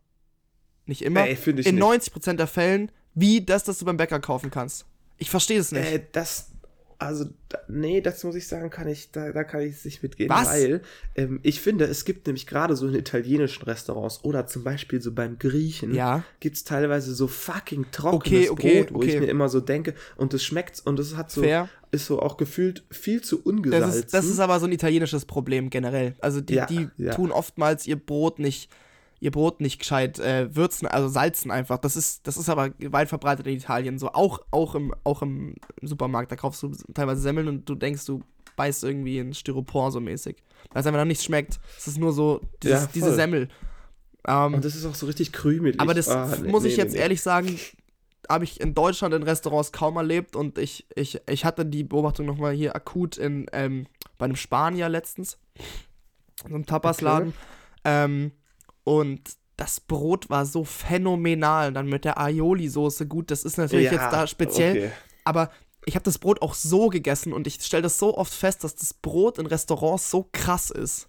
Nicht immer. Ey, finde ich in nicht. 90% der Fällen, wie das, das du beim Bäcker kaufen kannst. Ich verstehe es nicht. Äh, das, also, nee, das muss ich sagen, kann ich, da, da kann ich es nicht mitgehen, Was? weil ähm, ich finde, es gibt nämlich gerade so in italienischen Restaurants oder zum Beispiel so beim Griechen, ja. gibt es teilweise so fucking trockenes Okay, okay, Brot, wo ich okay. mir immer so denke, und es schmeckt und es hat so, Fair. ist so auch gefühlt viel zu ungesalzen. Das ist, das ist aber so ein italienisches Problem generell. Also die, Ja, die ja. tun oftmals ihr Brot nicht, ihr Brot nicht gescheit äh, würzen, also salzen einfach. Das ist, das ist aber weit verbreitet in Italien so. Auch, auch, im, auch im Supermarkt. Da kaufst du teilweise Semmeln und du denkst, du beißt irgendwie in Styropor so mäßig. Weil es einfach noch nichts schmeckt. Es ist nur so dieses, Ja, diese. Semmel. Ähm, und das ist auch so richtig krümelig. aber das Ah, nee, muss ich nee, jetzt nee. ehrlich sagen, habe ich in Deutschland in Restaurants kaum erlebt und ich, ich, ich hatte die Beobachtung nochmal hier akut in, ähm, bei einem Spanier letztens, in so einem Tapasladen. Ähm, und das Brot war so phänomenal. Dann mit der Aioli-Soße. Gut, das ist natürlich Ja, jetzt da speziell, okay. aber ich habe das Brot auch so gegessen und ich stelle das so oft fest, dass das Brot in Restaurants so krass ist.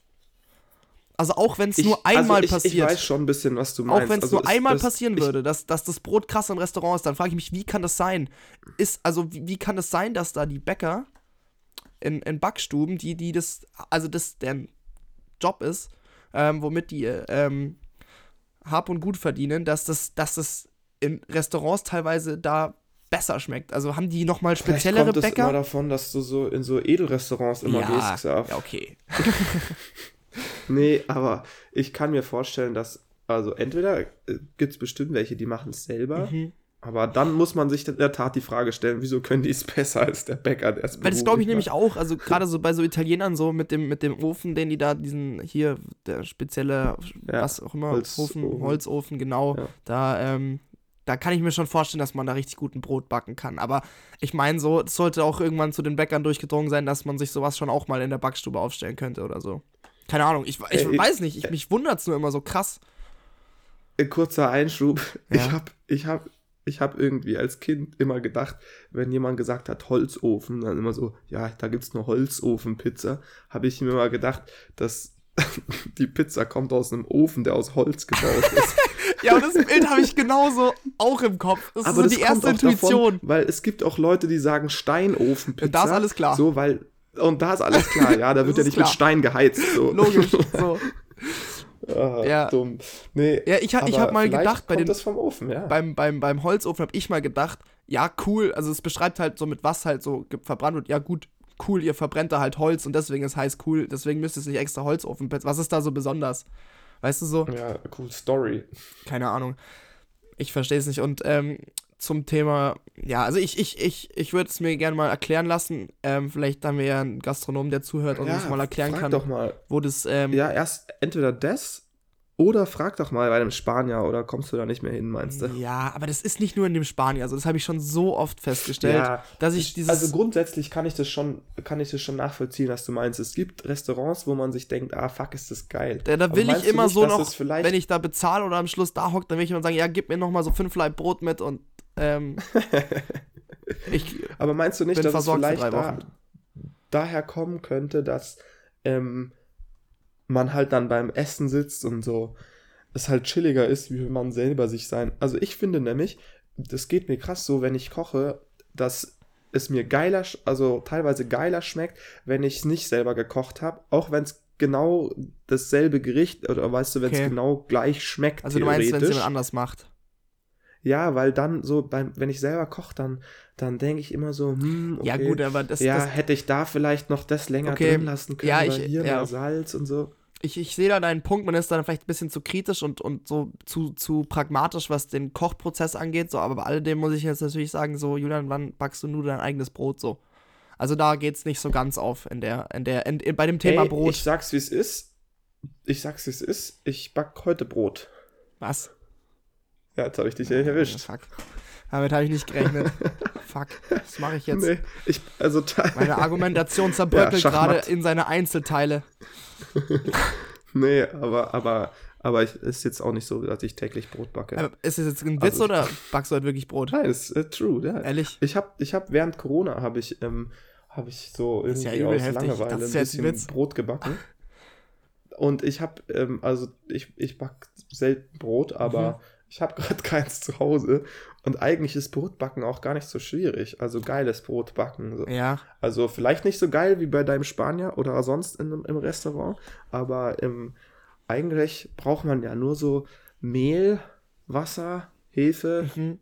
Also auch wenn es nur Ich- einmal also ich, passiert. Ich weiß schon ein bisschen, was du meinst. Auch wenn es Also nur einmal das- passieren würde, dass, dass das Brot krass im Restaurant ist, dann frage ich mich, wie kann das sein? Ist, also, wie, wie kann es sein, dass da die Bäcker in, in Backstuben, die, die das, also das deren Job ist, ähm, womit die ähm, Hab und Gut verdienen, dass das, dass das in Restaurants teilweise da besser schmeckt. Also haben die nochmal Vielleicht speziellere kommt es immer Bäcker? davon, dass du so in so Edelrestaurants immer ja, gehst. Xav. ja, okay. Nee, aber ich kann mir vorstellen, dass, also entweder äh, gibt es bestimmt welche, die machen es selber, Mhm. Aber dann muss man sich in der Tat die Frage stellen, wieso können die es besser als der Bäcker, der es Weil das glaube ich beruflich nämlich macht? auch, also gerade so bei so Italienern so mit dem, mit dem Ofen, den die da, diesen hier, der spezielle, Ja, was auch immer, Holzofen. Ofen, Holzofen, genau, Ja. da, ähm, da kann ich mir schon vorstellen, dass man da richtig guten Brot backen kann. Aber ich meine so, es sollte auch irgendwann zu den Bäckern durchgedrungen sein, dass man sich sowas schon auch mal in der Backstube aufstellen könnte oder so. Keine Ahnung, ich, ich Äh, weiß nicht, ich, mich wundert es nur immer so krass. Ein kurzer Einschub. Ja. Ich habe ich hab, ich hab irgendwie als Kind immer gedacht, wenn jemand gesagt hat Holzofen, dann immer so, ja, da gibt's nur Holzofenpizza, habe ich mir immer gedacht, dass die Pizza kommt aus einem Ofen, der aus Holz gebaut ist. Ja, und das Bild habe ich genauso auch im Kopf. Das ist so die erste Intuition. Davon, weil es gibt auch Leute, die sagen Steinofenpizza. Und da ist alles klar. So, weil, und da ist alles klar, ja, da wird ja nicht klar. mit Stein geheizt. So. Logisch, so. ah, Ja. Dumm. Nee, Ja, ich, ich habe mal gedacht, bei den, das vom Ofen, ja. beim, beim, beim Holzofen habe ich mal gedacht, ja, cool, also es beschreibt halt so, mit was halt so verbrannt wird. Ja, gut, cool, ihr verbrennt da halt Holz und deswegen ist heiß cool, deswegen müsst ihr es nicht extra Holzofen. Was ist da so besonders? Weißt du so? ja, cool Story. Keine Ahnung. Ich verstehe es nicht. Und ähm, zum Thema, ja, also ich, ich, ich, ich würde es mir gerne mal erklären lassen. Ähm, vielleicht haben wir ja einen Gastronom, der zuhört und ja, uns mal erklären frag kann, doch mal. wo das. Ähm, ja, erst entweder das oder frag doch mal bei einem Spanier oder kommst du da nicht mehr hin, meinst du? Ja, aber das ist nicht nur in dem Spanier, also das habe ich schon so oft festgestellt, ja, dass ich dieses. Also grundsätzlich kann ich das schon, kann ich das schon nachvollziehen, was du meinst. Es gibt Restaurants, wo man sich denkt, ah fuck, ist das geil. Da, da will ich immer nicht, so noch, wenn ich da bezahle oder am Schluss da hockt, dann will ich immer sagen, ja, gib mir noch mal so fünf Leib Brot mit und ähm, ich Aber meinst du nicht, dass es vielleicht da, daher kommen könnte, dass ähm, man halt dann beim Essen sitzt und so es halt chilliger ist, wie wenn man selber sich sein. Also ich finde nämlich, das geht mir krass so, wenn ich koche, dass es mir geiler, also teilweise geiler schmeckt, wenn ich es nicht selber gekocht habe, auch wenn es genau dasselbe Gericht oder weißt du, wenn es okay. genau gleich schmeckt. Also du meinst, wenn es jemand anders macht? Ja, weil dann so beim, wenn ich selber koche, dann, dann denke ich immer so, hm, okay, ja gut, aber das, ja, das, hätte ich da vielleicht noch das länger okay. drin lassen können, ja, ich, hier ja. mehr Salz und so ich, ich sehe da deinen Punkt, man ist dann vielleicht ein bisschen zu kritisch und, und so zu, zu pragmatisch, was den Kochprozess angeht, so, aber bei alledem muss ich jetzt natürlich sagen, so, Julian, wann backst du nur dein eigenes Brot so? Also da geht es nicht so ganz auf in der, in der, in, in, bei dem Thema hey, Brot. Ich sag's wie es ist. Ich sag's wie es ist. Ich back heute Brot. Was? Ja, jetzt habe ich dich ja erwischt. Fuck. Damit habe ich nicht gerechnet. Fuck. Was mache ich jetzt? Nee, ich, also Meine Argumentation zerbröckelt ja, gerade in seine Einzelteile. nee, aber, aber, aber es ist jetzt auch nicht so, dass ich täglich Brot backe. Aber ist das jetzt ein Witz also, oder backst du halt wirklich Brot? Nein, ist äh, true, ja. Ehrlich? Ich habe ich hab während Corona habe ich, ähm, hab ich so irgendwie ja aus heftig. Langeweile ein bisschen Witz. Brot gebacken. Und ich habe, ähm, also ich, ich back selten Brot, aber mhm. Ich habe gerade keins zu Hause. Und eigentlich ist Brotbacken auch gar nicht so schwierig. Also geiles Brotbacken. So. Ja. Also vielleicht nicht so geil wie bei deinem Spanier oder sonst in, im Restaurant, aber im, eigentlich braucht man ja nur so Mehl, Wasser, Hefe mhm.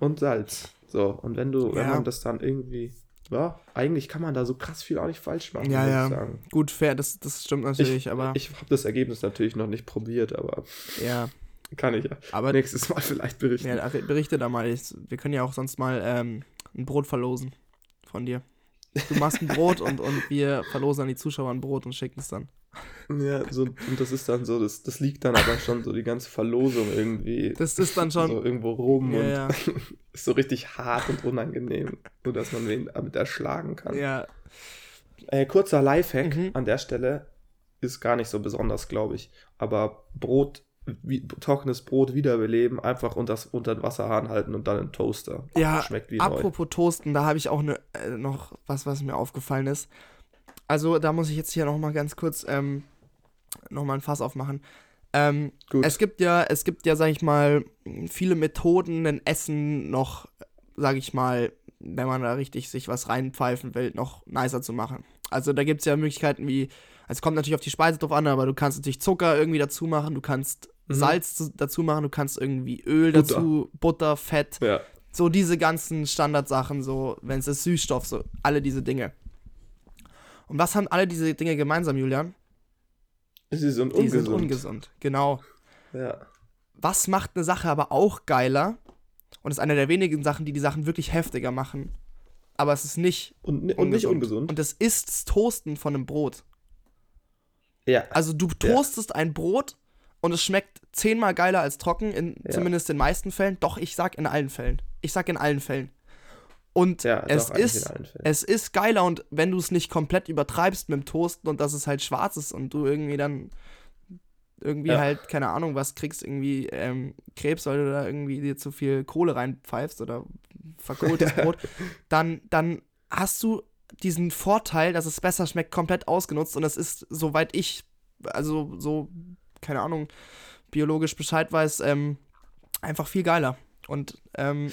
und Salz. So, und wenn du, ja. wenn man das dann irgendwie ja, eigentlich kann man da so krass viel auch nicht falsch machen. Ja, ja. Gut, fair, das, das stimmt natürlich, ich, aber. Ich habe das Ergebnis natürlich noch nicht probiert, aber. Ja. Kann ich ja. Aber nächstes Mal vielleicht berichten. Ja, berichte da mal. Ich, wir können ja auch sonst mal ähm, ein Brot verlosen von dir. Du machst ein Brot und, und wir verlosen an die Zuschauer ein Brot und schicken es dann. Ja, so, und das ist dann so, das, das liegt dann aber schon so die ganze Verlosung irgendwie. Das ist dann schon. So irgendwo rum ja, und ja. ist so richtig hart und unangenehm, nur dass man wen damit erschlagen kann. Ja. Äh, kurzer Lifehack mhm. an der Stelle ist gar nicht so besonders, glaube ich. Aber Brot wie, trockenes Brot wiederbeleben, einfach unter, unter den Wasserhahn halten und dann in Toaster. Ja, schmeckt wie apropos neu. Toasten, da habe ich auch ne, äh, noch was, was mir aufgefallen ist. Also da muss ich jetzt hier noch mal ganz kurz ähm, noch mal ein Fass aufmachen. Ähm, es gibt ja, es gibt ja, sag ich mal, viele Methoden, ein Essen noch, sag ich mal, wenn man da richtig sich was reinpfeifen will, noch nicer zu machen. Also da gibt es ja Möglichkeiten wie, also es kommt natürlich auf die Speise drauf an, aber du kannst natürlich Zucker irgendwie dazu machen, du kannst mhm. Salz dazu machen, du kannst irgendwie Öl Butter. dazu, Butter, Fett. Ja. So diese ganzen Standardsachen, so, wenn es ist Süßstoff, so, alle diese Dinge. Und was haben alle diese Dinge gemeinsam, Julian? Sie sind ungesund. Die sind ungesund, genau. Ja. Was macht eine Sache aber auch geiler? Und ist eine der wenigen Sachen, die die Sachen wirklich heftiger machen. Aber es ist nicht, und, und ungesund. nicht ungesund. Und es ist das Toasten von einem Brot. Ja. Also du toastest ja. ein Brot und es schmeckt zehnmal geiler als trocken, in ja. zumindest den meisten Fällen. Doch, ich sag in allen Fällen. Ich sag in allen Fällen. Und ja, es, ist, es ist geiler und wenn du es nicht komplett übertreibst mit dem Toasten und dass es halt schwarz ist und du irgendwie dann irgendwie ja. halt, keine Ahnung, was kriegst, irgendwie ähm, Krebs, weil du da irgendwie dir zu viel Kohle reinpfeifst oder verkohltes Brot, dann, dann hast du diesen Vorteil, dass es besser schmeckt, komplett ausgenutzt und es ist, soweit ich, also so keine Ahnung, biologisch Bescheid weiß, ähm, einfach viel geiler. Und ähm,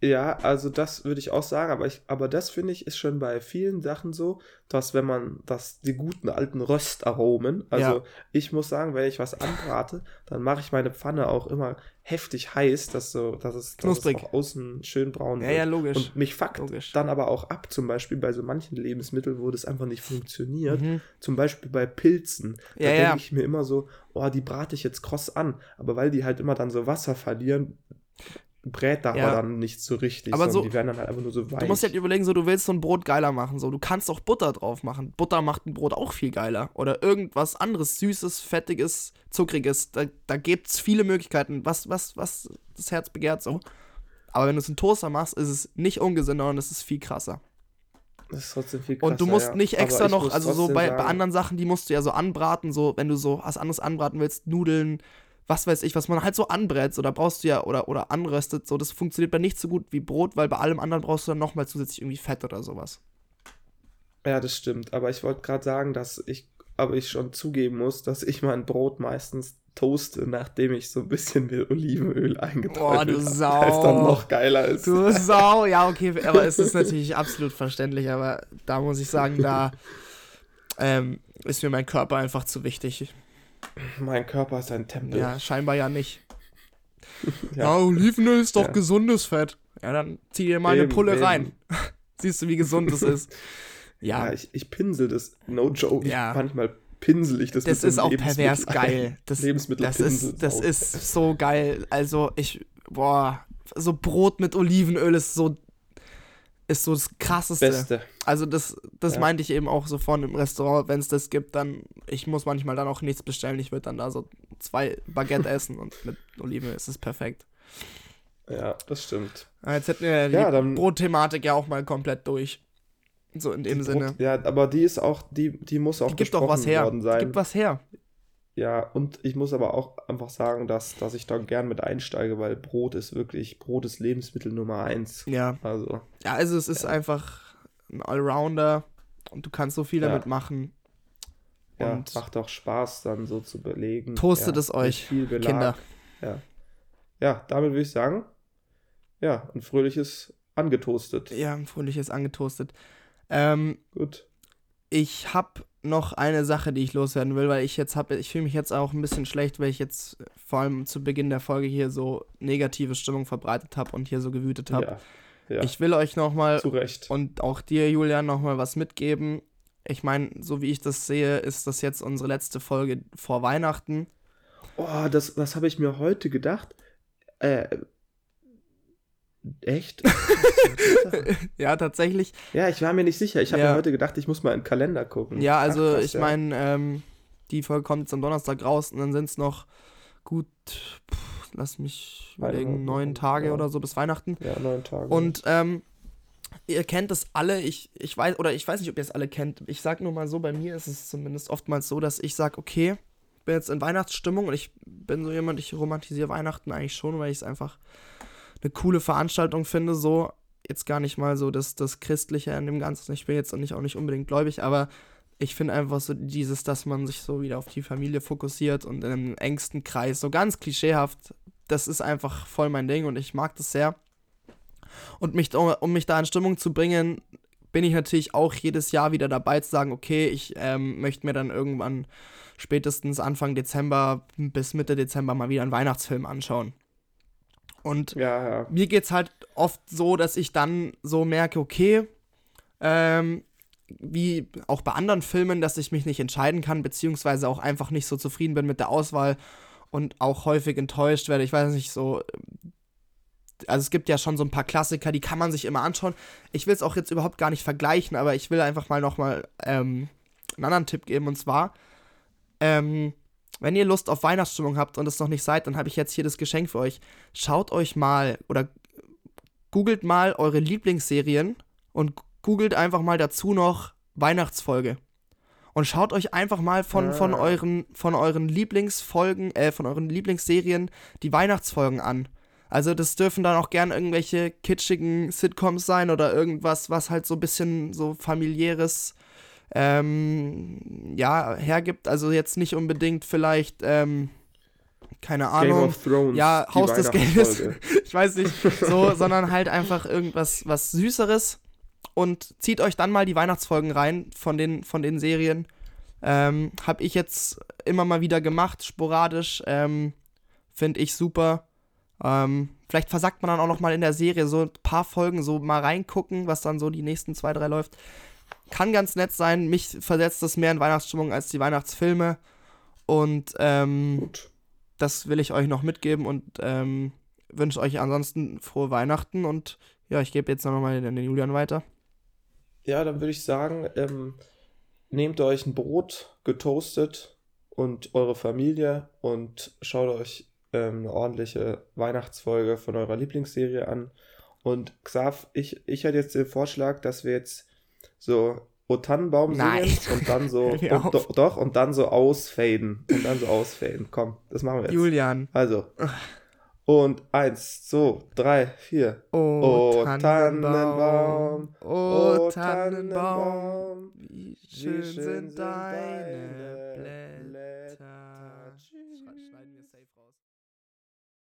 ja, also das würde ich auch sagen, aber ich, aber das finde ich ist schon bei vielen Sachen so, dass wenn man das die guten alten Röstaromen, also ja. ich muss sagen, wenn ich was anbrate, dann mache ich meine Pfanne auch immer heftig heiß, dass so, dass es, dass es auch außen schön braun ja, wird. Ja, logisch. Und mich fuckt logisch. dann aber auch ab, zum Beispiel bei so manchen Lebensmitteln, wo das einfach nicht funktioniert. Mhm. Zum Beispiel bei Pilzen. Da ja, denke ich mir immer so, oh, die brate ich jetzt kross an. Aber weil die halt immer dann so Wasser verlieren, brät da Ja. aber dann nicht so richtig, Aber so- die werden dann halt einfach nur so weich. Du musst halt überlegen, so du willst so ein Brot geiler machen. So, du kannst auch Butter drauf machen. Butter macht ein Brot auch viel geiler. Oder irgendwas anderes, süßes, fettiges, zuckriges. Da, da gibt es viele Möglichkeiten, was, was, was das Herz begehrt so. Aber wenn du es in Toaster machst, ist es nicht ungesünder und es ist viel krasser. das ist trotzdem viel krasser, Und du musst ja. nicht extra noch, also so bei, bei anderen Sachen, die musst du ja so anbraten, so wenn du so was anderes anbraten willst, Nudeln, was weiß ich, was man halt so anbrät, so da brauchst du ja oder, oder anröstet, so das funktioniert bei nicht so gut wie Brot, weil bei allem anderen brauchst du dann nochmal zusätzlich irgendwie Fett oder sowas. Ja, das stimmt. Aber ich wollte gerade sagen, dass ich, aber ich schon zugeben muss, dass ich mein Brot meistens toaste, nachdem ich so ein bisschen mit Olivenöl eingeträufelt du habe, Sau. weil es dann noch geiler ist. Du Sau, ja, okay, aber es ist natürlich absolut verständlich, aber da muss ich sagen, da ähm, ist mir mein Körper einfach zu wichtig. Mein Körper ist ein Tempel. Ja, scheinbar ja nicht. Ja. Ja, Olivenöl ist doch Ja. gesundes Fett. Ja, dann zieh dir mal eine Eben, Pulle eben. rein. Siehst du, wie gesund es ist. Ja, Ja, ich, ich pinsel das, no joke. Ja. Manchmal pinsel ich das das mit ist auch pervers geil. Das, das, ist, das auch. ist so geil. Also ich, boah, so Brot mit Olivenöl ist so, ist so das krasseste. Beste. Also das, das Ja. meinte ich eben auch so vorne im Restaurant, wenn es das gibt, dann, ich muss manchmal dann auch nichts bestellen. Ich würde dann da so zwei Baguette essen und mit Olivenöl ist es perfekt. Ja, das stimmt. Ah, Jetzt hätten wir die Ja, dann- Brotthematik ja auch mal komplett durch. So in dem Die Sinne. Brot- Ja, aber die ist auch, die, die muss auch Die gibt doch was her. worden Die sein. gibt was her. Ja, und ich muss aber auch einfach sagen, dass, dass ich da gern mit einsteige, weil Brot ist wirklich, Brot ist Lebensmittel Nummer eins. Ja. Also, Ja, also es ist einfach ein Allrounder und du kannst so viel Ja. damit machen. ja, Und macht auch Spaß, dann so zu belegen. Toastet ja, es euch. Kinder. Ja. ja, damit würde ich sagen, ja, ein fröhliches angetoastet. Ja, ein fröhliches angetoastet. Ähm, Gut. ich habe noch eine Sache, die ich loswerden will, weil ich jetzt habe, ich fühle mich jetzt auch ein bisschen schlecht, weil ich jetzt vor allem zu Beginn der Folge hier so negative Stimmung verbreitet habe und hier so gewütet habe. Ja, ja Ich will euch nochmal und auch dir, Julian, nochmal was mitgeben. Ich meine, so wie ich das sehe, ist das jetzt unsere letzte Folge vor Weihnachten. Oh, das, das habe ich mir heute gedacht. Äh, echt? ja, tatsächlich. ja, ich war mir nicht sicher. Ich habe Ja. mir heute gedacht, ich muss mal in den Kalender gucken. Ja, Ach, also krass, ich ja. meine, ähm, die Folge kommt jetzt am Donnerstag raus und dann sind es noch gut, pff, lass mich überlegen, neun Tage ja. oder so bis Weihnachten. Ja, neun Tage. Und ähm, ihr kennt es alle, ich, ich weiß, oder ich weiß nicht, ob ihr es alle kennt. Ich sag nur mal so, bei mir ist es zumindest oftmals so, dass ich sag, okay, ich bin jetzt in Weihnachtsstimmung und ich bin so jemand, ich romantisiere Weihnachten eigentlich schon, weil ich es einfach eine coole Veranstaltung finde, so jetzt gar nicht mal so das, das Christliche an dem Ganzen. Ich bin jetzt auch nicht, auch nicht unbedingt gläubig, aber ich finde einfach so dieses, dass man sich so wieder auf die Familie fokussiert und in einem engsten Kreis, so ganz klischeehaft, das ist einfach voll mein Ding und ich mag das sehr. Und mich, um, um mich da in Stimmung zu bringen, bin ich natürlich auch jedes Jahr wieder dabei zu sagen, okay, ich ähm, möchte mir dann irgendwann spätestens Anfang Dezember bis Mitte Dezember mal wieder einen Weihnachtsfilm anschauen. Und ja, ja. mir geht's halt oft so, dass ich dann so merke, okay, ähm, wie auch bei anderen Filmen, dass ich mich nicht entscheiden kann, beziehungsweise auch einfach nicht so zufrieden bin mit der Auswahl und auch häufig enttäuscht werde. Ich weiß nicht, so. Also es gibt ja schon so ein paar Klassiker, die kann man sich immer anschauen. Ich will es auch jetzt überhaupt gar nicht vergleichen, aber ich will einfach mal nochmal ähm, einen anderen Tipp geben und zwar, ähm, wenn ihr Lust auf Weihnachtsstimmung habt und es noch nicht seid, dann habe ich jetzt hier das Geschenk für euch. Schaut euch mal oder googelt mal eure Lieblingsserien und googelt einfach mal dazu noch Weihnachtsfolge. Und schaut euch einfach mal von, von, Ah. euren, von euren Lieblingsfolgen, äh, von euren Lieblingsserien die Weihnachtsfolgen an. Also das dürfen dann auch gern irgendwelche kitschigen Sitcoms sein oder irgendwas, was halt so ein bisschen so familiäres ähm, ja, hergibt. Also jetzt nicht unbedingt vielleicht, ähm, keine Game Ahnung, of Thrones. ja, Haus des Geldes. Ich weiß nicht, so, sondern halt einfach irgendwas was Süßeres und zieht euch dann mal die Weihnachtsfolgen rein von den, von den Serien. Ähm, hab ich jetzt immer mal wieder gemacht, sporadisch. Ähm, Finde ich super. Ähm, vielleicht versagt man dann auch noch mal in der Serie so ein paar Folgen so mal reingucken, was dann so die nächsten zwei, drei läuft. Kann ganz nett sein. Mich versetzt das mehr in Weihnachtsstimmung als die Weihnachtsfilme. Und ähm, das will ich euch noch mitgeben und ähm, wünsche euch ansonsten frohe Weihnachten und ja, ich gebe jetzt nochmal den Julian weiter. Ja, dann würde ich sagen, ähm, nehmt euch ein Brot, getoastet und eure Familie und schaut euch ähm, eine ordentliche Weihnachtsfolge von eurer Lieblingsserie an. Und Xav, ich, ich hätte jetzt den Vorschlag, dass wir jetzt so O Tannenbaum singen und dann so und, do, doch und dann so ausfaden und dann so ausfaden. Komm, das machen wir jetzt. Julian. Also. Und eins, zwei, drei, vier. O, o Tannenbaum, o Tannenbaum, wie schön, sind deine Blätter. Schneiden wir safe raus.